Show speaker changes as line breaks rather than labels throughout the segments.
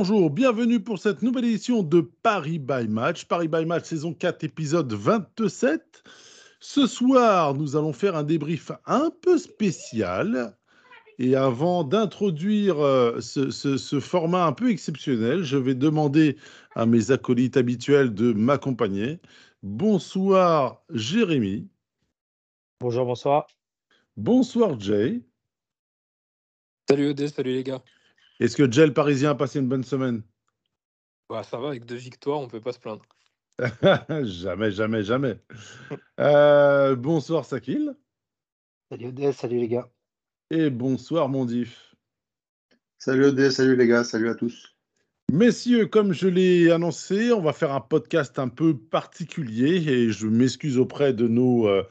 bonjour, bienvenue pour cette nouvelle édition de Paris by Match. Paris by Match saison 4, épisode 27. Ce soir, nous allons faire un débrief un peu spécial. Et avant d'introduire euh, ce, ce- ce format un peu exceptionnel, je vais demander à mes acolytes habituels de m'accompagner. Bonsoir Jérémy.
Bonjour, bonsoir.
Bonsoir Jay.
Salut OD, salut les gars.
Est-ce que le Parisien a passé une bonne semaine?
Bah, ça va, avec deux victoires, on peut pas se plaindre.
Jamais, jamais, jamais. Euh, bonsoir Sakil.
Salut ODS, salut les gars.
Et bonsoir Mondif.
Salut OD, salut les gars, salut à tous.
Messieurs, comme je l'ai annoncé, on va faire un podcast un peu particulier et je m'excuse auprès de nos euh,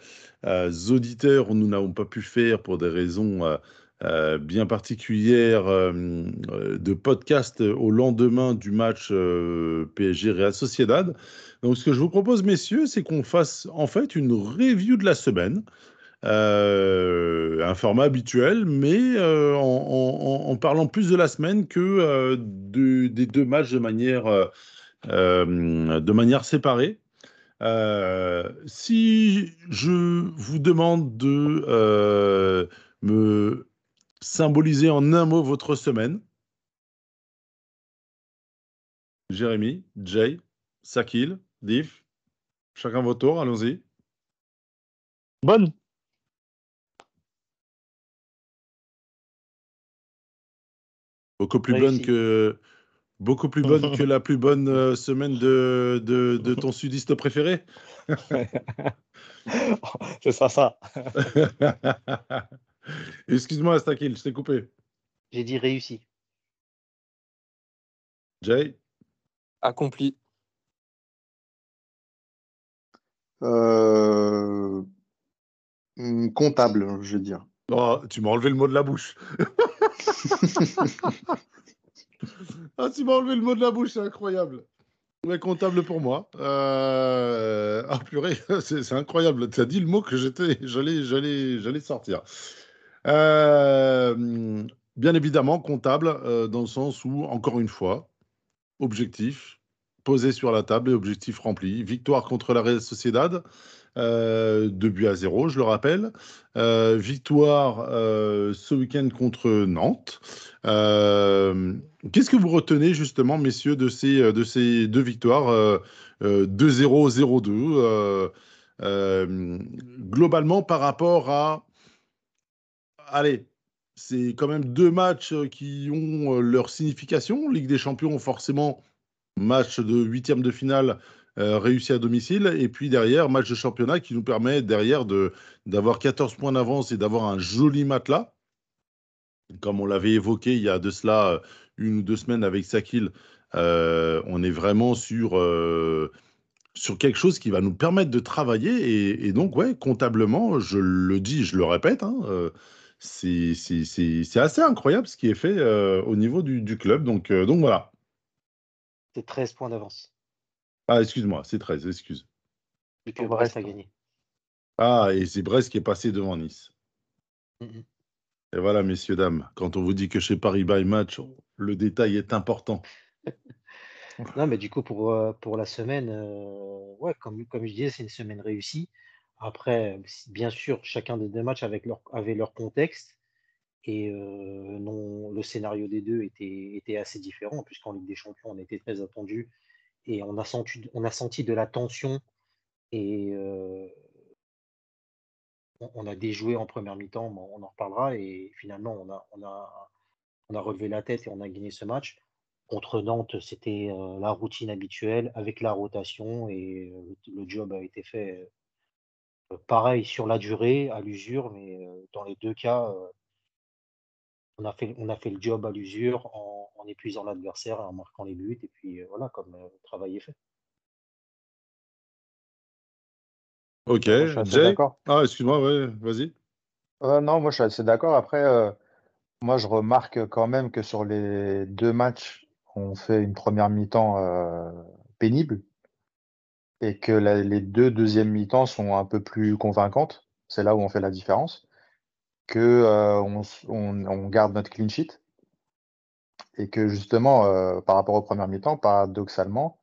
euh, auditeurs où nous n'avons pas pu faire pour des raisons euh, bien particulières euh, euh, de podcast au lendemain du match PSG Real Sociedad. Donc ce que je vous propose, messieurs, c'est qu'on fasse en fait une review de la semaine. Un format habituel, mais en, parlant plus de la semaine que de- des deux matchs de manière, de manière séparée. Si je vous demande de me symboliser en un mot votre semaine, Jérémy, Jay, Sakil, Diff, chacun votre tour, allons-y.
Bonne.
Beaucoup plus
Réussi.
bonne que beaucoup plus bonne que la plus bonne euh, semaine de, de, de ton sudiste préféré.
Ce sera ça.
Excuse-moi, Stakil, je t'ai coupé.
J'ai dit réussi.
Jay,
Accompli.
Euh, Comptable, je veux dire.
oh, tu m'as enlevé le mot de la bouche. ah, tu m'as enlevé le mot de la bouche, c'est incroyable. Ouais, comptable pour moi. Euh... Ah, purée, c'est c'est incroyable. Tu as dit le mot que j'étais, j'allais, j'allais, j'allais sortir. Euh, Bien évidemment, comptable, euh, dans le sens où, encore une fois, objectif posé sur la table et objectif rempli. Victoire contre la Real Sociedad, euh, 2 buts à 0, je le rappelle. Euh, victoire ce week-end contre Nantes. Qu'est-ce que vous retenez justement, messieurs, de ces, de ces deux victoires euh, euh, 2-0, 0-2 euh, euh, Globalement, par rapport à... Allez, c'est quand même deux matchs euh, qui ont euh, leur signification. Ligue des Champions, forcément, match de huitième de finale euh, réussi à domicile. Et puis derrière, match de championnat qui nous permet derrière de, d'avoir 14 points d'avance et d'avoir un joli matelas. Comme on l'avait évoqué il y a de cela une ou deux semaines avec Sakil, on est vraiment sur, quelque chose qui va nous permettre de travailler. Et, donc, ouais, comptablement, je le dis, je le répète, hein, c'est assez incroyable ce qui est fait euh, au niveau du, du club. Donc, euh, donc voilà.
C'est 13 points d'avance.
Ah, excuse-moi, c'est 13, excuse.
Et que Brest a gagné.
Ah, et c'est Brest qui est passé devant Nice. Et voilà, messieurs, dames, quand on vous dit que chez Paris by Match, le détail est important.
Non, mais du coup, pour, euh, pour la semaine, euh, ouais, comme, comme je disais, c'est une semaine réussie. Après, bien sûr, chacun des deux matchs avait leur contexte. Et non, le scénario des deux était, était assez différent, puisqu'en Ligue des Champions, on était très attendu. Et on a senti, on a senti de la tension. Et on, a déjoué en première mi-temps, on en reparlera. Et finalement, on a, on a, on a relevé la tête et on a gagné ce match. Contre Nantes, c'était la routine habituelle avec la rotation et le, job a été fait pareil sur la durée, à l'usure, mais euh, dans les deux cas, euh, on, a fait, on a fait le job à l'usure en, en épuisant l'adversaire et en marquant les buts. Et puis euh, voilà, comme euh, le travail est fait.
Ok, Jay? Ah, excuse-moi, ouais, vas-y.
Euh, non, moi je suis assez d'accord. Après, euh, moi je remarque quand même que sur les deux matchs
on fait une première mi-temps euh, pénible et que les deux deuxièmes mi-temps sont un peu plus convaincantes, c'est là où on fait la différence, que euh, on, on- garde notre clean sheet et que justement, euh, par rapport aux premières mi-temps, paradoxalement,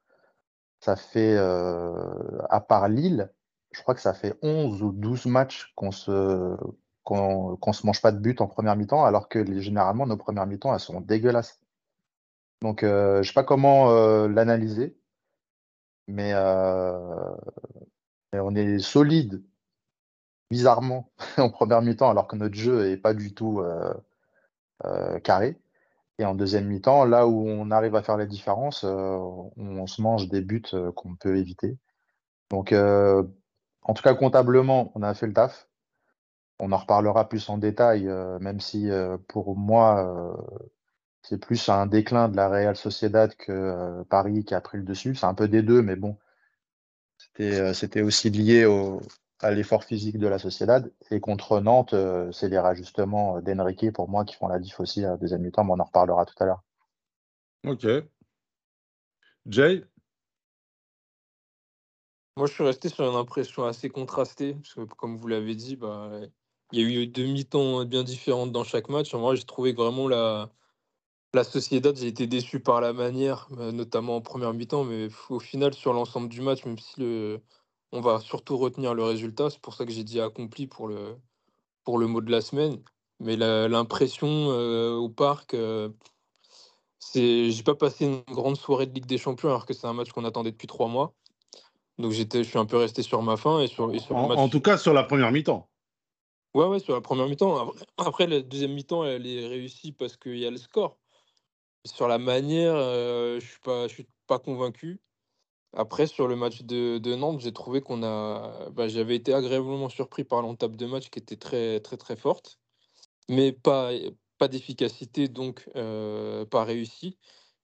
ça fait, euh, à part Lille, je crois que ça fait 11 ou 12 matchs qu'on se, qu'on, qu'on se mange pas de but en première mi-temps, alors que les- généralement, nos premières mi-temps, elles sont dégueulasses. Donc, euh, je sais pas comment euh, l'analyser, mais, euh, mais on est solide, bizarrement, en première mi-temps, alors que notre jeu est pas du tout euh, euh, carré. Et en deuxième mi-temps, là où on arrive à faire la différence, euh, on, on se mange des buts qu'on peut éviter. Donc, en tout cas, comptablement, on a fait le taf. On en reparlera plus en détail, même si pour moi, c'est plus un déclin de la Real Sociedad que euh, Paris qui a pris le dessus. C'est un peu des deux, mais bon, c'était euh, c'était aussi lié au, à l'effort physique de la Sociedad. Et contre Nantes, euh, c'est les rajustements d'Enrique pour moi qui font la diff aussi à la deuxième mi-temps, mais on en reparlera tout à l'heure.
Ok. Jay?
Moi, je suis resté sur une impression assez contrastée, parce que comme vous l'avez dit, bah, il y a eu deux mi-temps bien différentes dans chaque match. Vrai, j'ai trouvé que vraiment la, la Sociedad, j'ai été déçu par la manière, euh, notamment en première mi-temps, mais au final, sur l'ensemble du match, même si le, on va surtout retenir le résultat, c'est pour ça que j'ai dit accompli pour le, pour le mot de la semaine. Mais l'impression euh, au parc, euh, c'est, j'ai pas passé une grande soirée de Ligue des Champions, alors que c'est un match qu'on attendait depuis trois mois. Donc j'étais, je suis un peu resté sur ma faim et sur, et sur le
en,
match.
en tout cas, sur la première mi-temps.
Ouais, ouais, sur la première mi-temps. Après, la deuxième mi-temps, elle est réussie parce qu'il y a le score. Sur la manière, euh, je suis pas, je suis pas convaincu. Après, sur le match de, de Nantes, j'ai trouvé qu'on a, bah, j'avais été agréablement surpris par l'entame de match qui était très, très, très forte, mais pas, pas d'efficacité, donc euh, pas réussi.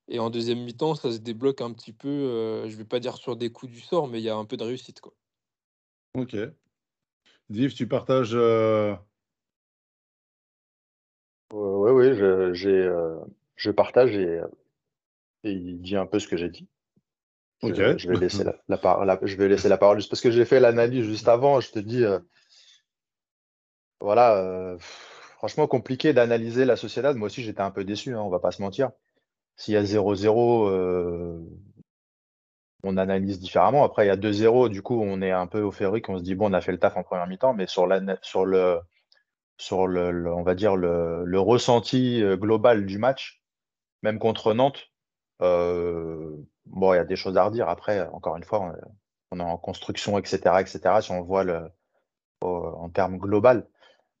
Et en deuxième mi-temps, ça se débloque un petit peu. euh, je vais pas dire sur des coups du sort, mais il y a un peu de réussite, quoi.
Ok. Div, tu partages. euh,
Oui, oui, j'ai, euh, je partage et, et il dit un peu ce que j'ai dit. Je, vais laisser la, la, par- la- je vais laisser la parole juste parce que j'ai fait l'analyse juste avant. Je te dis, euh, voilà, euh, franchement compliqué d'analyser la Sociedad. Moi aussi, j'étais un peu déçu, hein, on va pas se mentir. S'il y a 0-0, euh, on analyse différemment. Après, il y a 2-0, du coup, on est un peu euphorique. On se dit, bon, on a fait le taf en première mi-temps, mais sur, la, sur le, sur le, le- on va dire, le, le ressenti euh, global du match, même contre Nantes, euh, bon, il y a des choses à redire. Après, encore une fois, on, on est en construction, etc., etc., si on voit le, au- en termes global.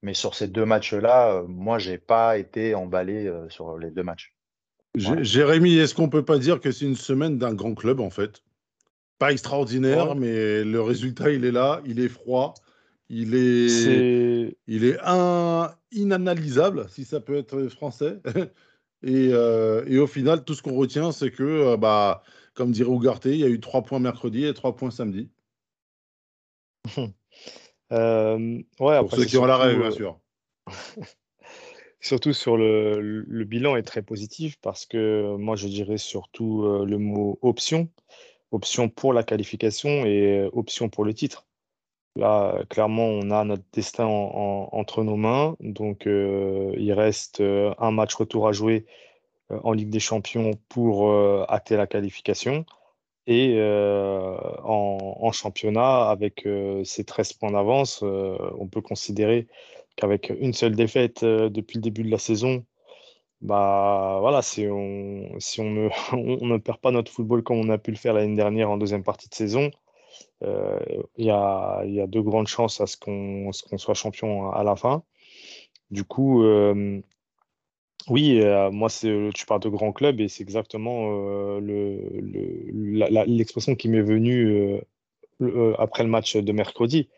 Mais sur ces deux matchs-là, euh, moi, j'ai pas été emballé euh, sur les deux matchs. Voilà.
Jérémy, est-ce qu'on peut pas dire que c'est une semaine d'un grand club, en fait? Pas extraordinaire,
Ouais.
mais le résultat, il est là, il est froid, il est, il est un- inanalysable, si ça peut être français. Et, euh, et au final, tout ce qu'on retient, c'est que, euh, bah, comme dirait Ougarté, il y a eu trois points mercredi et trois points samedi.
euh, ouais,
Pour
après,
ceux qui ont la rêve, bien sûr.
surtout sur le, le bilan est très positif parce que moi je dirais surtout le mot option, option pour la qualification et option pour le titre. Là, euh, clairement, on a notre destin en- en- entre nos mains, donc euh, il reste euh, un match retour à jouer en Ligue des Champions pour euh, acter la qualification. Et en, championnat, avec ces 13 points d'avance, on peut considérer qu'avec une seule défaite depuis le début de la saison, bah voilà, si on ne perd pas notre football comme on a pu le faire l'année dernière en deuxième partie de saison, euh, il y a, y de grandes chances à ce qu'on soit champion à la fin. Du coup, euh, oui, euh, moi, tu parles de grand club et c'est exactement l'expression qui m'est venue après le match de mercredi,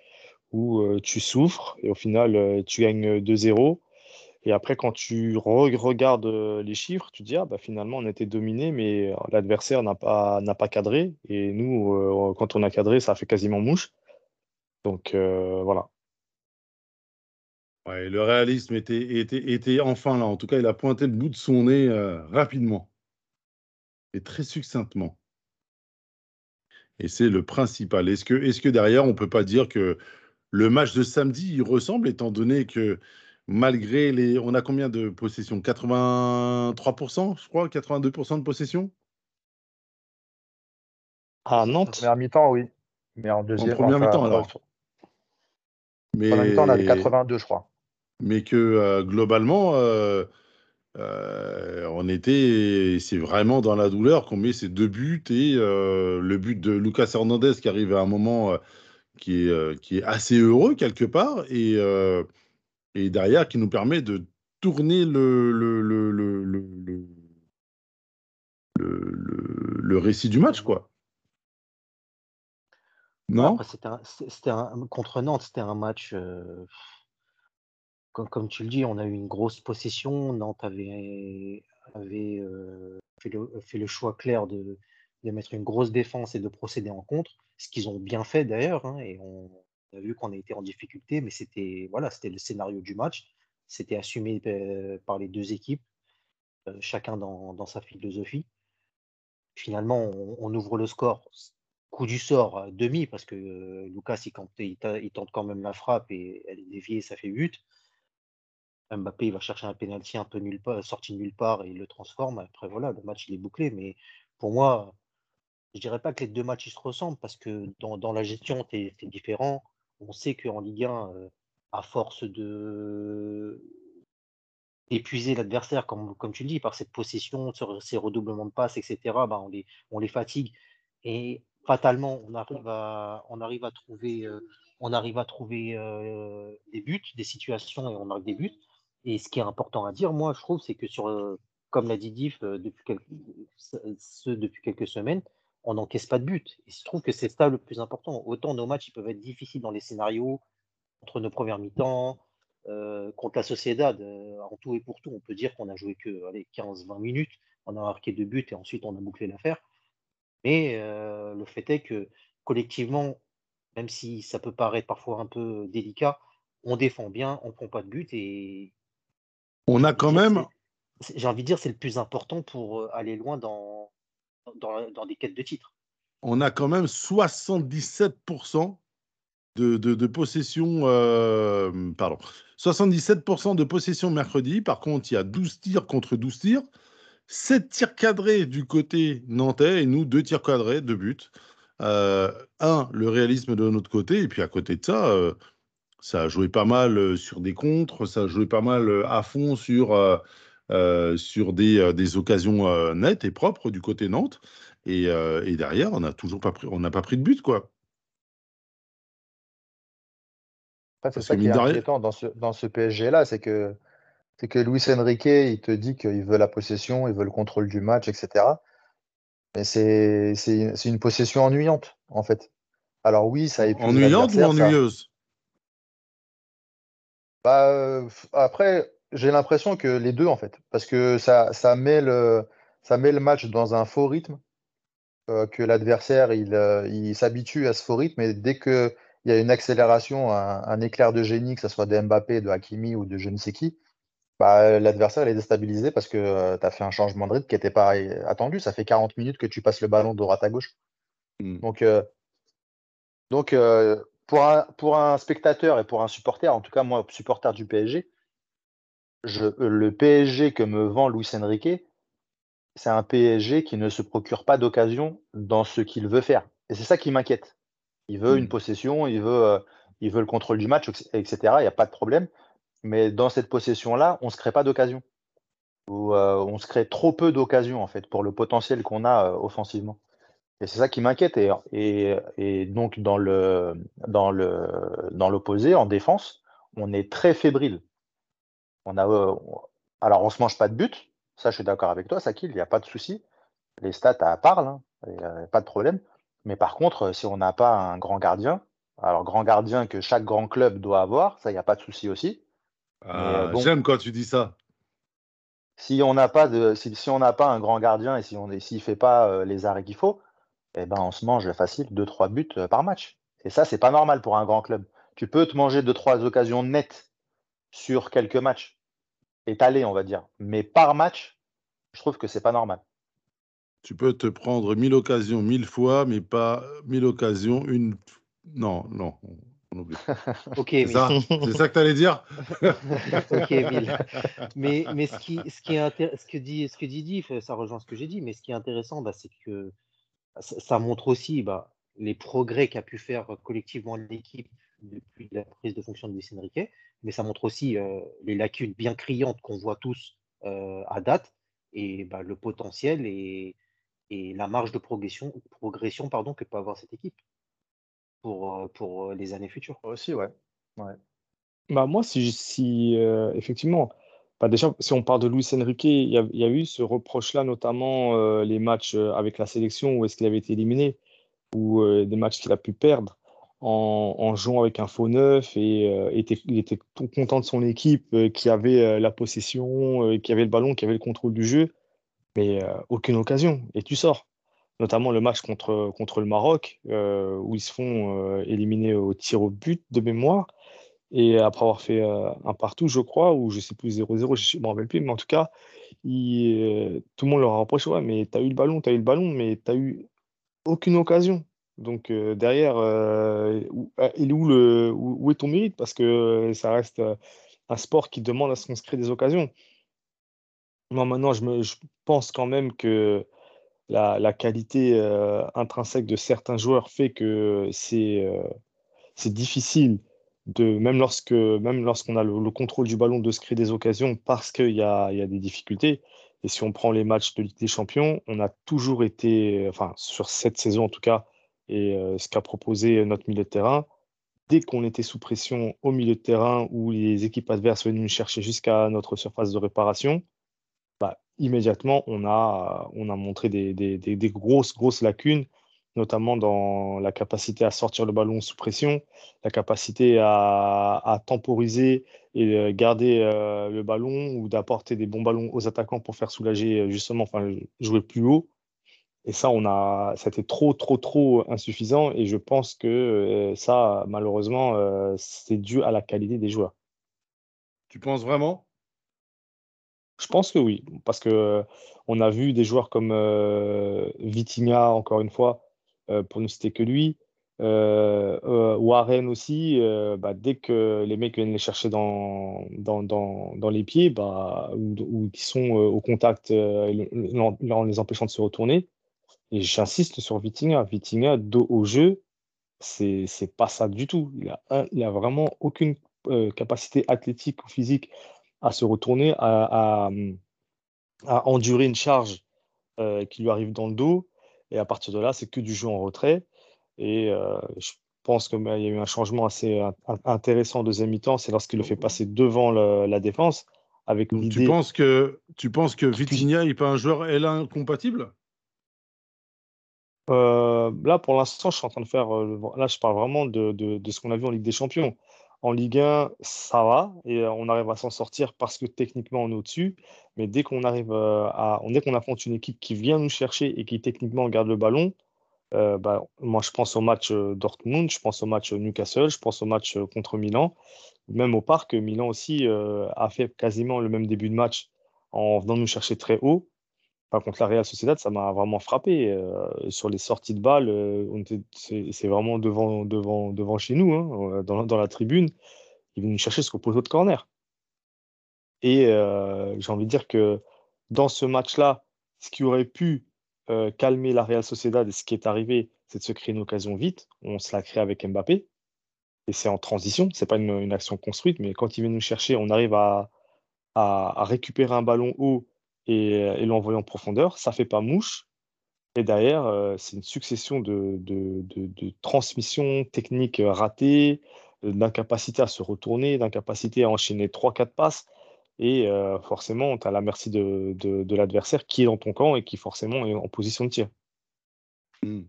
où tu souffres et au final, tu gagnes 2-0. Et après, quand tu re- regardes euh, les chiffres, tu te dis, ah, bah, finalement, on était dominé, mais euh, l'adversaire n'a pas, pas cadré. Et nous, euh, quand on a cadré, ça a fait quasiment mouche. Donc, voilà.
Ouais, le réalisme était, était, était enfin là. En tout cas, il a pointé le bout de son nez rapidement. et très succinctement. Et c'est le principal. Est-ce que, est que derrière, on ne peut pas dire que le match de samedi, il ressemble, étant donné que malgré les... On a combien de possessions? 83%, je crois 82% de possession
À
En
Nantes,
première mi-temps, oui. Mais en
En
deuxième,
première
enfin,
mi-temps,
en
alors.
première mi-temps, on avait
Mais,
82, je crois.
mais que euh, globalement, euh, euh, on était, c'est vraiment dans la douleur qu'on met ces deux buts et euh, le but de Lucas Hernandez qui arrive à un moment euh, qui est, euh, qui est assez heureux quelque part et, euh, et derrière qui nous permet de tourner le, le, le, le, le, récit du match, quoi. Non?
c'était contre Nantes, c'était un match, euh, comme, comme tu le dis, on a eu une grosse possession. Nantes avait, avait euh, fait, le, fait le choix clair de, de mettre une grosse défense et de procéder en contre, ce qu'ils ont bien fait d'ailleurs. hein, et on vu qu'on a été en difficulté, mais c'était voilà, c'était le scénario du match. C'était assumé euh, par les deux équipes, euh, chacun dans, dans sa philosophie. Finalement, on, ouvre le score. Coup du sort à demi, parce que euh, Lucas, il, tente- quand même la frappe et elle est déviée, ça fait but. Mbappé, il va chercher un pénalty un peu nulle part, sorti de nulle part et il le transforme. Après, voilà, le match, il est bouclé. Mais pour moi, je dirais pas que les deux matchs, ils se ressemblent parce que dans, dans la gestion, c'est c'est différent. On sait qu'en Ligue 1, euh, à force de d'épuiser l'adversaire, comme, comme tu le dis, par cette possession, ces redoublements de passes, etc., bah, on, les, on les fatigue. Et fatalement, on arrive à, on arrive à trouver, euh, on arrive à trouver euh, des buts, des situations et on marque des buts. Et ce qui est important à dire, moi, je trouve, c'est que sur, comme l'a dit Diff, depuis quelques, ce depuis quelques semaines, on n'encaisse pas de but. Et je trouve que c'est ça le plus important. Autant nos matchs, ils peuvent être difficiles dans les scénarios, entre nos premières mi-temps, euh, contre la Sociedad, euh, en tout et pour tout, on peut dire qu'on a joué que allez, 15-20 minutes, on a marqué deux buts et ensuite on a bouclé l'affaire. Mais euh, le fait est que collectivement, même si ça peut paraître parfois un peu délicat, on défend bien, on prend pas de but et
On a quand même,
j'ai envie de dire c'est le plus important pour aller loin dans, dans, dans des quêtes de titres.
on a quand même 77% de, possession, euh, pardon, 77% de possession mercredi. Par contre, il y a 12 tirs contre 12 tirs. 7 tirs cadrés du côté nantais et nous, 2 tirs cadrés, 2 buts. Euh, un, le réalisme de notre côté. Et puis à côté de ça, euh, ça a joué pas mal euh, sur des contres, ça a joué pas mal euh, à fond sur, euh, euh, sur des, euh, des occasions euh, nettes et propres du côté Nantes. Et, euh, et derrière, on n'a toujours pas pris, on n'a pas pris de but, quoi.
C'est ça qui est inquiétant dans ce, dans ce PSG-là, c'est que, c'est que Luis Enrique, il te dit qu'il veut la possession, il veut le contrôle du match, etc. Mais c'est, c'est, c'est une possession ennuyante, en fait. Alors oui, ça
Ennuyante ou
ça-
ennuyeuse?
Bah, euh, après, j'ai l'impression que les deux, en fait, parce que ça, ça met le, ça met le match dans un faux rythme, euh, que l'adversaire, il, euh, il s'habitue à ce faux rythme, et dès qu'il y a une accélération, un, un éclair de génie, que ce soit de Mbappé, de Hakimi ou de je ne sais qui, bah, l'adversaire est déstabilisé parce que tu as fait un changement de rythme qui n'était pas euh, attendu. Ça fait 40 minutes que tu passes le ballon de droite à gauche.
Mm.
Donc, euh, donc euh, pour, un, pour un spectateur et pour un supporter, en tout cas moi, supporter du PSG, je, le PSG que me vend Luis Enrique, c'est un PSG qui ne se procure pas d'occasion dans ce qu'il veut faire. Et c'est ça qui m'inquiète. Il veut une possession, il veut, euh, il veut le contrôle du match, etc. Il n'y a pas de problème. Mais dans cette possession-là, on ne se crée pas d'occasion. Ou euh, on se crée trop peu d'occasions, en fait, pour le potentiel qu'on a euh, offensivement. Et c'est ça qui m'inquiète. Et, et, et donc, dans le, dans le, dans l'opposé, en défense, on est très fébrile. On a, euh, on- alors, on se mange pas de but. Ça, je suis d'accord avec toi, Sakil, il n'y a pas de souci. Les stats à parlent, hein, euh, pas de problème. Mais par contre, si on n'a pas un grand gardien, alors grand gardien que chaque grand club doit avoir, ça, il n'y a pas de souci aussi.
Ah,
bon.
J'aime quand tu dis ça.
Si on n'a pas de, si, si on n'a pas un grand gardien et si on s'il fait pas euh, les arrêts qu'il faut, eh ben on se mange facile 2-3 buts euh, par match. Et ça, c'est pas normal pour un grand club. Tu peux te manger 2-3 occasions nettes sur quelques matchs, étalées, on va dire. Mais par match, je trouve que c'est pas normal.
Tu peux te prendre 1000 occasions mille fois, mais pas 1000 occasions une. Non, non, on oublie.
Ok,
C'est ça, c'est ça que tu allais dire
Ok, Emile. Mais, mais ce, qui, ce, qui est ce, que dit, ce que dit Diff, ça rejoint ce que j'ai dit, mais ce qui est intéressant, bah, c'est que ça, ça montre aussi bah, les progrès qu'a pu faire collectivement l'équipe depuis la prise de fonction de Luis Enrique, mais ça montre aussi euh, les lacunes bien criantes qu'on voit tous euh, à date et bah, le potentiel et, et la marge de progression, progression pardon, que peut avoir cette équipe pour, euh, pour les années futures.
Aussi, ouais.
Bah, moi, si, si euh, effectivement, bah, déjà, si on parle de Luis Enrique, il y a, il y a eu ce reproche-là, notamment euh, les matchs avec la sélection où est-ce qu'il avait été éliminé, ou euh, des matchs qu'il a pu perdre en, jouant avec un faux neuf et euh, était, il était tout content de son équipe euh, qui avait euh, la possession, qui avait le ballon, qui avait le contrôle du jeu, mais aucune occasion. Et tu sors. Notamment le match contre, contre le Maroc, où ils se font éliminer au tir au but de mémoire. Et après avoir fait un partout, je crois, ou je sais plus 0-0, je ne me rappelle plus, mais en tout cas, tout le monde leur a reproché, ouais, mais tu as eu le ballon, tu as eu le ballon, mais tu eu aucune occasion. Donc euh, derrière, euh, où, euh, où, est ton mérite? Parce que ça reste un sport qui demande à ce qu'on se crée des occasions. Moi, maintenant, je, pense quand même que la, qualité intrinsèque de certains joueurs fait que c'est difficile de même lorsque même lorsqu'on a le, le contrôle du ballon de se créer des occasions parce qu'il y y a des difficultés. Et si on prend les matchs de Ligue des Champions, on a toujours été, enfin sur cette saison en tout cas, et euh, ce qu'a proposé notre milieu de terrain, dès qu'on était sous pression au milieu de terrain où les équipes adverses venaient nous chercher jusqu'à notre surface de réparation, bah, immédiatement, on a, on a montré des, grosses, grosses lacunes, notamment dans la capacité à sortir le ballon sous pression, la capacité à, temporiser et euh, garder euh, le ballon ou d'apporter des bons ballons aux attaquants pour faire soulager, justement, enfin, jouer plus haut. Et ça, on a, ça a été trop, trop, trop insuffisant. Et je pense que euh, ça, malheureusement, euh, c'est dû à la qualité des joueurs.
Tu penses vraiment?
Je pense que oui, parce que euh, on a vu des joueurs comme euh, Vitinha, encore une fois, euh, pour ne citer que lui, euh, Warren aussi, bah, dès que les mecs viennent les chercher dans, dans, dans, dans les pieds, bah, ou, ou qui sont au contact en, en les empêchant de se retourner, et j'insiste sur Vitinha, Vitinha, dos au jeu, c'est pas ça du tout. Il a, un- il a vraiment aucune euh, capacité athlétique ou physique à se retourner, à, à, à endurer une charge euh, qui lui arrive dans le dos. Et à partir de là, c'est que du jeu en retrait. Et euh, je pense qu'il y a eu un changement assez in- in- intéressant en deuxième mi-temps, c'est lorsqu'il le fait passer devant le- la défense, avec
tu penses que tu penses que Vitinha n'est pas un joueur L1 compatible?
Euh, là, pour l'instant, je suis en train de faire. euh, là, je parle vraiment de, de, ce qu'on a vu en Ligue des Champions. En Ligue 1, ça va et euh, on arrive à s'en sortir parce que techniquement, on est au-dessus. Mais dès qu'on arrive à. Dès qu'on affronte une équipe qui vient nous chercher et qui techniquement garde le ballon, bah, moi, je pense au match Dortmund, je pense au match Newcastle, je pense au match contre Milan. Même au parc, Milan aussi a fait quasiment le même début de match en venant nous chercher très haut. Par contre, la Real Sociedad, ça m'a vraiment frappé. euh, sur les sorties de balles, euh, c'est vraiment devant, devant, devant chez nous, hein, euh, dans, la- tribune. Ils venaient nous chercher jusqu'au poteau de corner. Et j'ai envie de dire que dans ce match-là, ce qui aurait pu calmer la Real Sociedad et ce qui est arrivé, c'est de se créer une occasion vite. On se l'a créé avec Mbappé. Et c'est en transition, c'est pas une, action construite, mais quand il vient nous chercher, on arrive à récupérer un ballon haut et, et l'envoyer en profondeur. Ça fait pas mouche. Et derrière, euh, c'est une succession de, de, de, de transmissions techniques euh, ratées, euh, d'incapacité à se retourner, d'incapacité à enchaîner 3-4 passes. Et euh, forcément, tu as la merci de, de, de l'adversaire qui est dans ton camp et qui forcément est en position de tir.
Hmm.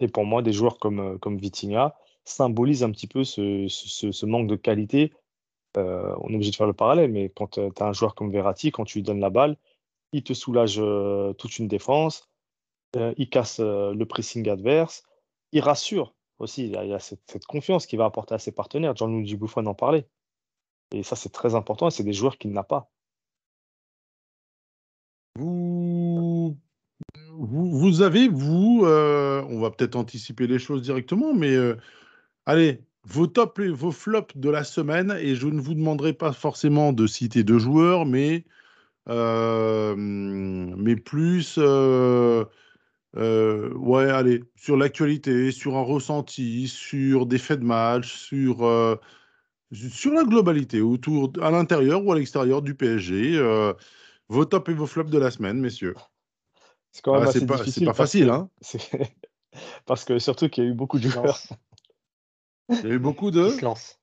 Et pour moi, des joueurs comme, euh, comme Vitinha symbolisent un petit peu ce, ce, ce manque de qualité. Euh, on est obligé de faire le parallèle, mais quand tu as un joueur comme Verratti, quand tu lui donnes la balle, il te soulage euh, toute une défense, euh, il casse euh, le pressing adverse, il rassure aussi. Il y a, cette, confiance qu'il va apporter à ses partenaires. Gianluigi Buffon en parlait. Et ça, c'est très important et c'est des joueurs qu'il n'a pas.
Vous, vous avez, vous, euh, on va peut-être anticiper les choses directement, mais euh, allez, vos tops et vos flops de la semaine, et je ne vous demanderai pas forcément de citer deux joueurs, mais, euh, mais plus, euh, euh, ouais, allez, sur l'actualité, sur un ressenti, sur des faits de match, sur, sur la globalité, autour, à l'intérieur ou à l'extérieur du PSG. vos tops et vos flops de la semaine, messieurs.
C'est quand même
Ah,
assez
c'est pas, c'est
difficile
pas
parce
facile,
que,
hein.
c'est- parce que surtout qu'il y a eu beaucoup de joueurs.
Il y a eu beaucoup
Qui
de.
se lance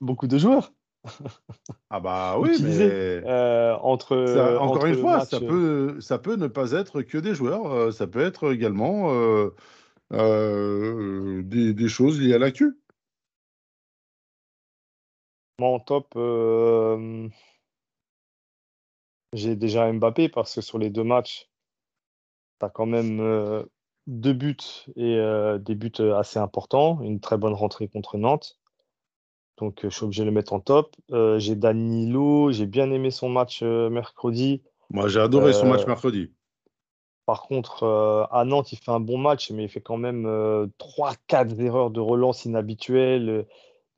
Beaucoup de joueurs
Ah bah oui, mais
euh, entre,
ça, encore
entre
une fois, ça peut, ça peut ne pas être que des joueurs. euh, Ça peut être également euh, euh, des, des choses liées à l'actu.
Moi, en top, euh, j'ai déjà Mbappé parce que sur les deux matchs, tu as quand même euh, deux buts et euh, des buts euh, assez importants. Une très bonne rentrée contre Nantes. Donc, euh, je suis obligé de le mettre en top. Euh, j'ai Danilo, j'ai bien aimé son match mercredi.
Moi, j'ai adoré son match mercredi.
Par contre, à Nantes, il fait un bon match, mais il fait quand même euh, 3-4 erreurs de relance inhabituelles,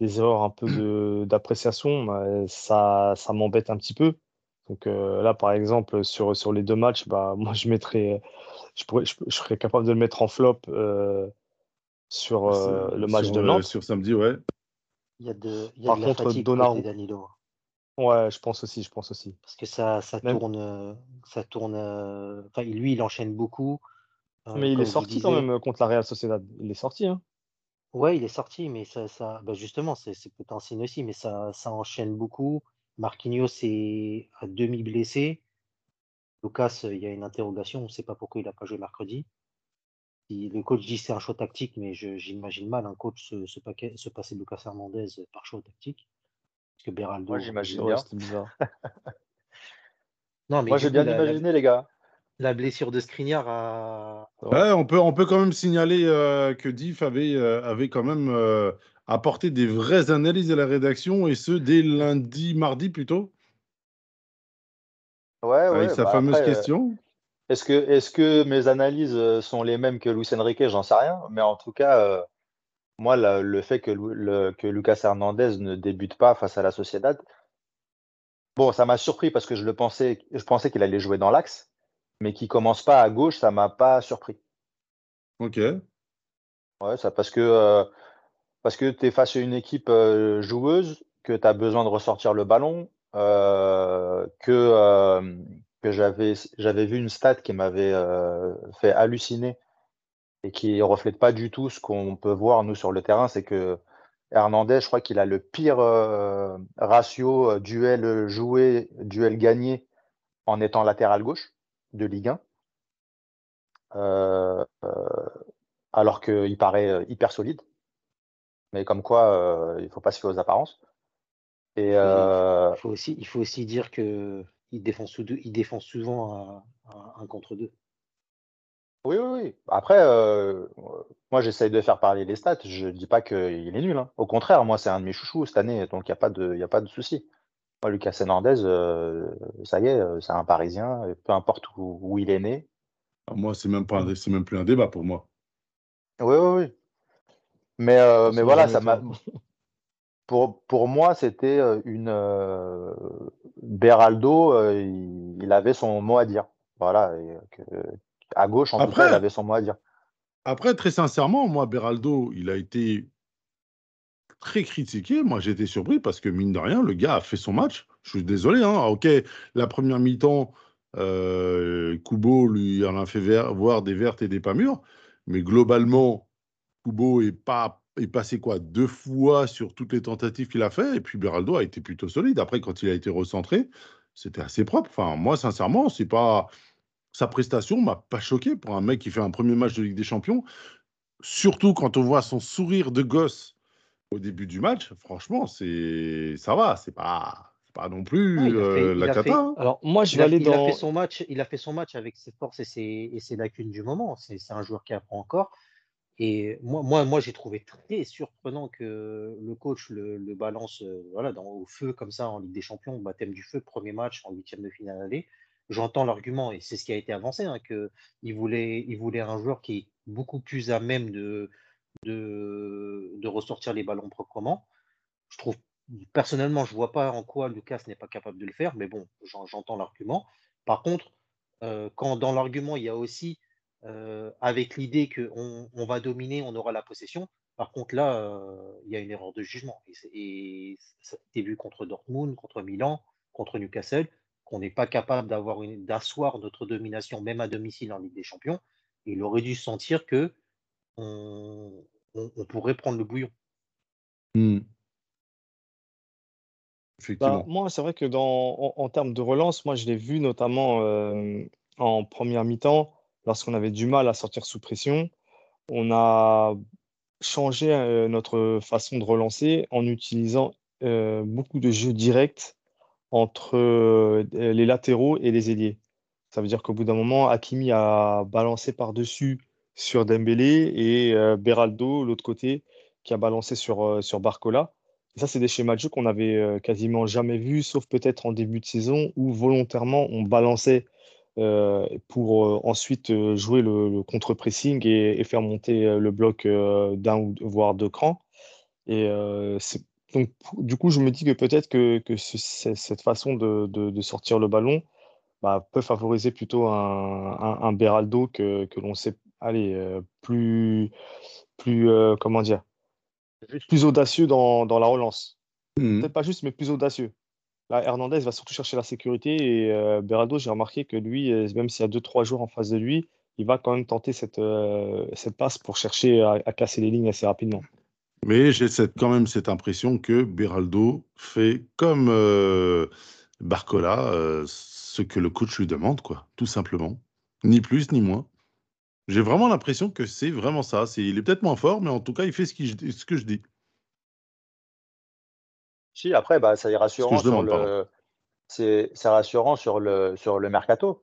des erreurs un peu de- d'appréciation. ça, ça m'embête un petit peu. Donc euh, là, par exemple, sur, sur les deux matchs, bah, moi, je mettrais, je, pourrais, je, je serais capable de le mettre en flop euh, sur euh, le match
sur,
de
euh,
Nantes.
sur samedi, ouais.
Il y a de, il y a
Par
de la
contre,
fatigue
Donnarumma-
Danilo.
Ouais, je pense aussi, je pense aussi.
Parce que ça, ça
Même-
tourne, euh, ça tourne. euh, Enfin, lui, il enchaîne beaucoup. Euh,
Mais il est sorti quand même contre la Real Sociedad. Il est sorti, hein.
Ouais, il est sorti, mais ça, ça, bah justement, c'est c'est peut-être un signe aussi, mais ça, ça enchaîne beaucoup. Marquinhos est à demi blessé. Lucas, il y a une interrogation, on ne sait pas pourquoi il n'a pas joué mercredi. Le coach dit c'est un choix tactique, mais j'imagine mal un coach se, se, paquet- se passer de Lucas Hernandez par choix tactique. Parce que Beraldo.
Moi, j'imagine
Ouais,
bien.
bizarre.
Non, mais
Moi, j'ai bien
la, la-
imaginé, les gars.
la blessure de Skriniar a.
Ouais, on peut, on peut quand même signaler euh, que Diff avait, euh, avait quand même euh, apporté des vraies analyses à la rédaction, et ce, dès lundi, mardi plutôt,
Ouais, ouais.
avec sa
bah
fameuse
après, euh,
question.
Est-ce que, est-ce que mes analyses euh, sont les mêmes que Luis Enrique? J'en sais rien. Mais en tout cas, euh, moi, la- le fait que, Lu- le- que Lucas Hernandez ne débute pas face à la Sociedad, bon, ça m'a surpris parce que je le pensais, je pensais qu'il allait jouer dans l'axe, mais qu'il commence pas à gauche, ça m'a pas surpris.
Ok.
Ouais, ça parce que euh, parce que tu es face à une équipe euh, joueuse, que tu as besoin de ressortir le ballon, euh, que, euh, que j'avais vu une stat qui m'avait euh, fait halluciner et qui reflète pas du tout ce qu'on peut voir nous sur le terrain, c'est que Hernandez, je crois qu'il a le pire ratio duel joué, duel gagné en étant latéral gauche de Ligue 1. Euh, euh, alors qu'il paraît hyper solide. Mais comme quoi, il faut pas se fier aux apparences. Et euh,
Il faut aussi, il faut aussi dire que il défend, sous deux, il défend souvent un contre deux.
oui, oui, oui. Après, euh, moi, j'essaye de faire parler les stats. Je dis pas qu'il est nul. hein. Au contraire, moi, c'est un de mes chouchous cette année, donc il n'y a pas de, il y a pas de souci. Moi, Lucas Hernandez, euh, ça y est, c'est un Parisien, et peu importe où, où il est né.
Moi, c'est même, pas un- c'est même plus un débat pour moi.
Oui, oui, oui. Mais, euh, voilà, ça m'a. Pour, pour moi, c'était euh, une. euh, Beraldo, euh, il, il avait son mot à dire. Voilà. et à gauche, en tout
Après-
cas, il avait son mot à dire.
Après, très sincèrement, moi, Beraldo, il a été très critiqué. Moi, été surpris parce que, mine de rien, le gars a fait son match. Je suis désolé. Hein. Ok, la première mi-temps, euh, Kubo lui en a fait ver- voir des vertes et des pas mûres. Mais globalement, Kubo est, pas, est passé quoi deux fois sur toutes les tentatives qu'il a fait. Et puis, Beraldo a été plutôt solide. Après, quand il a été recentré, c'était assez propre. Enfin, moi, sincèrement, c'est pas. Sa prestation m'a pas choqué pour un mec qui fait un premier match de Ligue des Champions. Surtout quand on voit son sourire de gosse au début du match, franchement, c'est ça va, c'est pas, c'est pas non plus
Ah, fait-
euh, la
fait-
cata. hein.
Alors, moi, je
Il
vais
a,
aller
il a
dans.
fait son match, il a fait son match avec ses forces et ses, et ses lacunes du moment. C'est c'est un joueur qui apprend encore. Et moi, moi, moi j'ai trouvé très surprenant que le coach le, balance euh, voilà, dans, au feu comme ça en Ligue des Champions, baptême du feu, premier match en huitième de finale aller. j'entends l'argument, et c'est ce qui a été avancé, hein, qu'il voulait, il voulait un joueur qui est beaucoup plus à même de, de, de ressortir les ballons proprement. Je trouve, personnellement, je ne vois pas en quoi Lucas n'est pas capable de le faire, mais bon, j'entends l'argument. Par contre, euh, quand dans l'argument, il y a aussi, euh, avec l'idée qu'on on va dominer, on aura la possession, par contre, là, euh, il y a une erreur de jugement. Et, ça a été vu contre Dortmund, contre Milan, contre Newcastle, qu'on n'est pas capable d'avoir d'asseoir notre domination, même à domicile en Ligue des Champions. il aurait dû sentir que on, pourrait prendre le bouillon.
Bah, moi, c'est vrai que dans, en, termes de relance, moi, je l'ai vu notamment euh, en première mi-temps, lorsqu'on avait du mal à sortir sous pression. On a changer notre façon de relancer en utilisant beaucoup de jeux directs entre les latéraux et les ailiers. Ça veut dire qu'au bout d'un moment, Hakimi a balancé par-dessus sur Dembélé et Beraldo, l'autre côté, qui a balancé sur, sur Barcola. ça, c'est des schémas de jeu qu'on avait quasiment jamais vus, sauf peut-être en début de saison, où volontairement on balançait euh, pour euh, ensuite euh, jouer le, contre-pressing et, faire monter le bloc d'un voire deux crans. Et donc, du coup, je me dis que peut-être que, que cette façon de, de, sortir le ballon bah, peut favoriser plutôt un, un, Beraldo que, que l'on sait aller plus, plus comment dire, plus audacieux dans, dans la relance. Mmh. Peut-être pas juste, mais plus audacieux. Là, Hernandez va surtout chercher la sécurité et euh, Beraldo, j'ai remarqué que lui, euh, même s'il y a deux, trois jours en face de lui, il va quand même tenter cette, euh, cette passe pour chercher à, casser les lignes assez rapidement.
Mais j'ai quand même cette impression que Beraldo fait comme Barcola ce que le coach lui demande, quoi, tout simplement. Ni plus ni moins. J'ai vraiment l'impression que c'est vraiment ça. il est peut-être moins fort, mais en tout cas, il fait ce que je dis.
Si, après, bah, ça est rassurant sur le. C'est rassurant sur le, sur le mercato.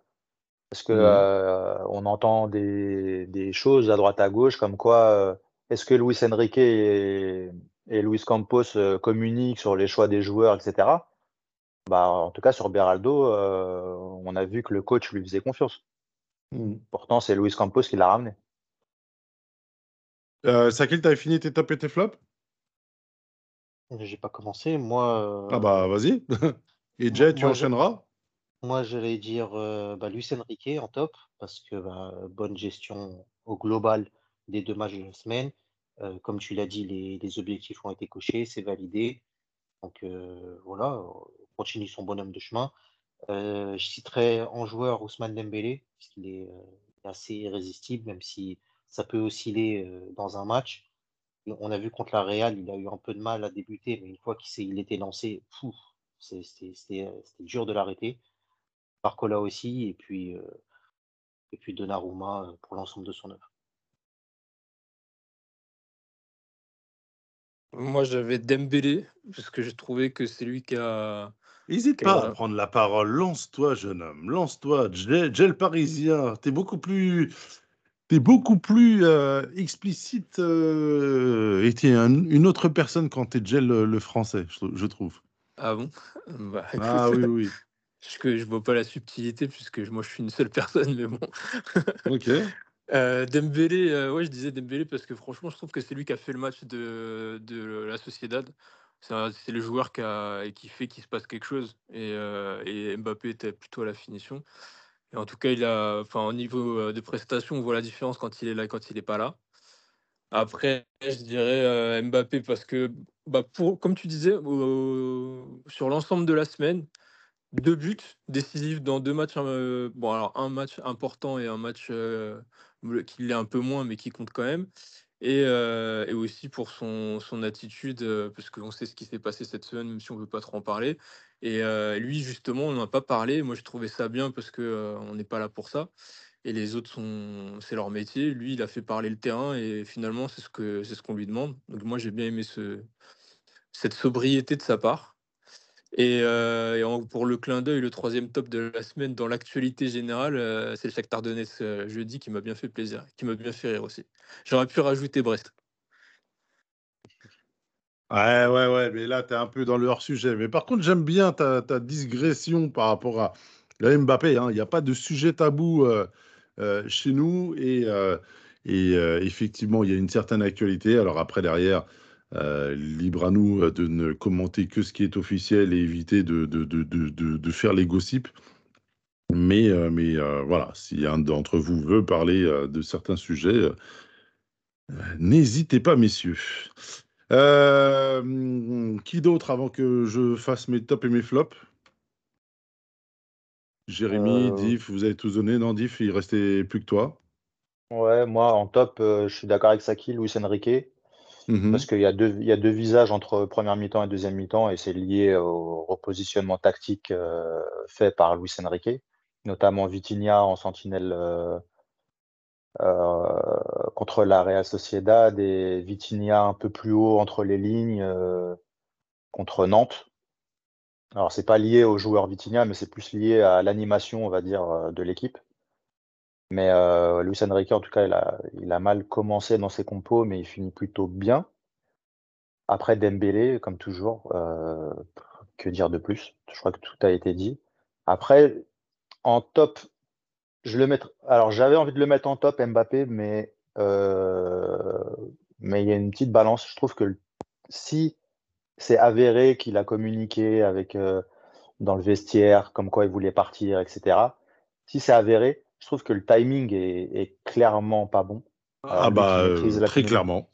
Parce que mmh euh, on entend des, des, choses à droite à gauche, comme quoi euh, est-ce que Luis Enrique et, et Luis Campos euh, communiquent sur les choix des joueurs, etc. Bah, en tout cas, sur Beraldo, on a vu que le coach lui faisait confiance. Mmh. Pourtant, c'est Luis Campos qui l'a ramené.
Sakil, tu as fini tes top et tes flops?
J'ai pas commencé. Moi,
Ah bah vas-y. Et Jay, tu enchaîneras?
moi, j'allais dire euh, bah, Luis Enrique en top, parce que bah, bonne gestion au global des deux matchs de la semaine. Euh, comme tu l'as dit, les, objectifs ont été cochés, c'est validé. Donc euh, voilà, on continue son bonhomme de chemin. je citerai en joueur Ousmane Dembélé, parce qu'il est assez irrésistible, même si ça peut osciller dans un match on a vu contre la Real, il a eu un peu de mal à débuter, mais une fois qu'il il était lancé, c'était dur de l'arrêter. Barcola aussi, et puis, euh, et puis Donnarumma euh, pour l'ensemble de son œuvre.
Moi, j'avais Dembélé, parce que j'ai trouvé que c'est lui qui a.
N'hésite pas à prendre la parole. Lance-toi, jeune homme. Lance-toi. J'ai le parisien. Tu es beaucoup plus tu beaucoup plus euh, explicite euh, et tu es une autre personne quand tu es déjà le, français, je, trouve.
Ah bon? Bah,
Ah oui, oui.
que je vois pas la subtilité puisque moi je suis une seule personne, mais bon.
ok.
Euh, Dembélé, euh, ouais, je disais Dembélé parce que franchement, je trouve que c'est lui qui a fait le match de, de la Sociedad. C'est le joueur qui, a, qui fait qu'il se passe quelque chose. Et, et Mbappé était plutôt à la finition en tout cas, il a, enfin, au niveau de prestation, on voit la différence quand il est là et quand il n'est pas là. Après, je dirais Mbappé parce que, bah, pour, comme tu disais, sur l'ensemble de la semaine, deux buts décisifs dans deux matchs. bon, alors un match important et un match qui l'est un peu moins, mais qui compte quand même. Et, et aussi pour son, son attitude, parce qu'on sait ce qui s'est passé cette semaine, même si on ne veut pas trop en parler. Et lui, justement, on n'en a pas parlé. Moi, je trouvais ça bien parce que on n'est pas là pour ça. Et les autres sont, c'est leur métier. Lui, il a fait parler le terrain et finalement, c'est ce c'est ce qu'on lui demande. Donc moi, j'ai bien aimé ce, cette sobriété de sa part. Et, pour le clin d'œil, le troisième top de la semaine dans l'actualité générale, c'est le Shakhtar Donetsk jeudi qui m'a bien fait plaisir, qui m'a bien fait rire aussi. J'aurais pu rajouter Brest.
Ouais, ouais, ouais, mais là, tu es un peu dans le hors-sujet. Mais par contre, j'aime bien ta, ta, digression par rapport à, Là, Mbappé, hein, il n'y a pas de sujet tabou euh, euh, chez nous et, euh, et effectivement, il y a une certaine actualité. Alors après, derrière, libre à nous de ne commenter que ce qui est officiel et éviter de, de, de, de, de- faire les gossips. Mais, mais voilà, si un d'entre vous veut parler de certains sujets, n'hésitez pas, messieurs. Euh, qui d'autre avant que je fasse mes tops et mes flops? Jérémy,
Euh,
Diff, vous avez tous donné. Non, Diff, il restait plus que toi.
Ouais, moi en top, euh, je suis d'accord avec Saki, Luis Enrique,
Mhm.
parce qu'il y a deux, il y a deux visages entre première mi-temps et deuxième mi-temps, et c'est lié au repositionnement tactique euh, fait par Luis Enrique, notamment Vitinha en sentinelle contre la Real Sociedad et Vitinha un peu plus haut entre les lignes euh, contre Nantes. Alors c'est pas lié au joueur Vitinha, mais c'est plus lié à l'animation, on va dire, euh, de l'équipe. Mais euh, Luis Enrique, en tout cas, il a, mal commencé dans ses compos, mais il finit plutôt bien. Après Dembélé, comme toujours, euh, que dire de plus? Je crois que tout a été dit. Après, en top, je le mettre. Alors, j'avais envie de le mettre en top, Mbappé, mais euh, mais il y a une petite balance. Je trouve que si c'est avéré qu'il a communiqué avec euh, dans le vestiaire, comme quoi il voulait partir, etc. Si c'est avéré, je trouve que le timing est, est clairement pas bon. Alors,
Ah bah, euh, très clairement.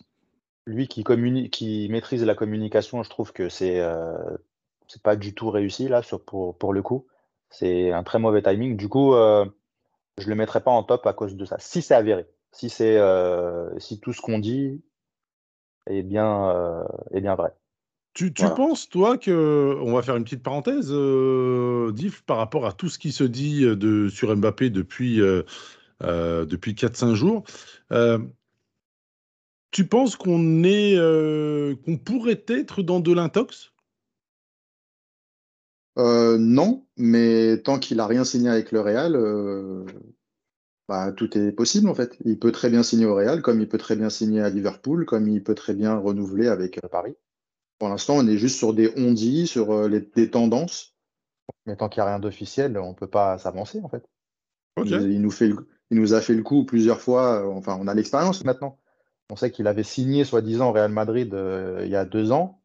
lui qui communique, qui maîtrise la communication, je trouve que c'est euh, c'est pas du tout réussi là sur, pour, pour le coup. C'est un très mauvais timing. Du coup, euh, je le mettrai pas en top à cause de ça. Si c'est avéré, si c'est euh, si tout ce qu'on dit est bien euh, est bien vrai.
Tu, tu
Voilà.
penses, toi, que. On va faire une petite parenthèse, euh, Diff, par rapport à tout ce qui se dit euh, de, sur Mbappé depuis, euh, euh, depuis 4-5 jours. Tu penses qu'on est. qu'on pourrait être dans de l'intox?
Euh, non, mais tant qu'il a rien signé avec le Real, euh, bah, tout est possible en fait. Il peut très bien signer au Real, comme il peut très bien signer à Liverpool, comme il peut très bien renouveler avec euh, Paris. Pour l'instant, on est juste sur des on-dit, sur les, des tendances.
Mais tant qu'il n'y a rien d'officiel, on peut pas s'avancer en fait.
Il, il nous fait le- il nous a fait le coup plusieurs fois. Enfin, on a l'expérience maintenant.
On sait qu'il avait signé soi-disant au Real Madrid euh, il y a deux ans,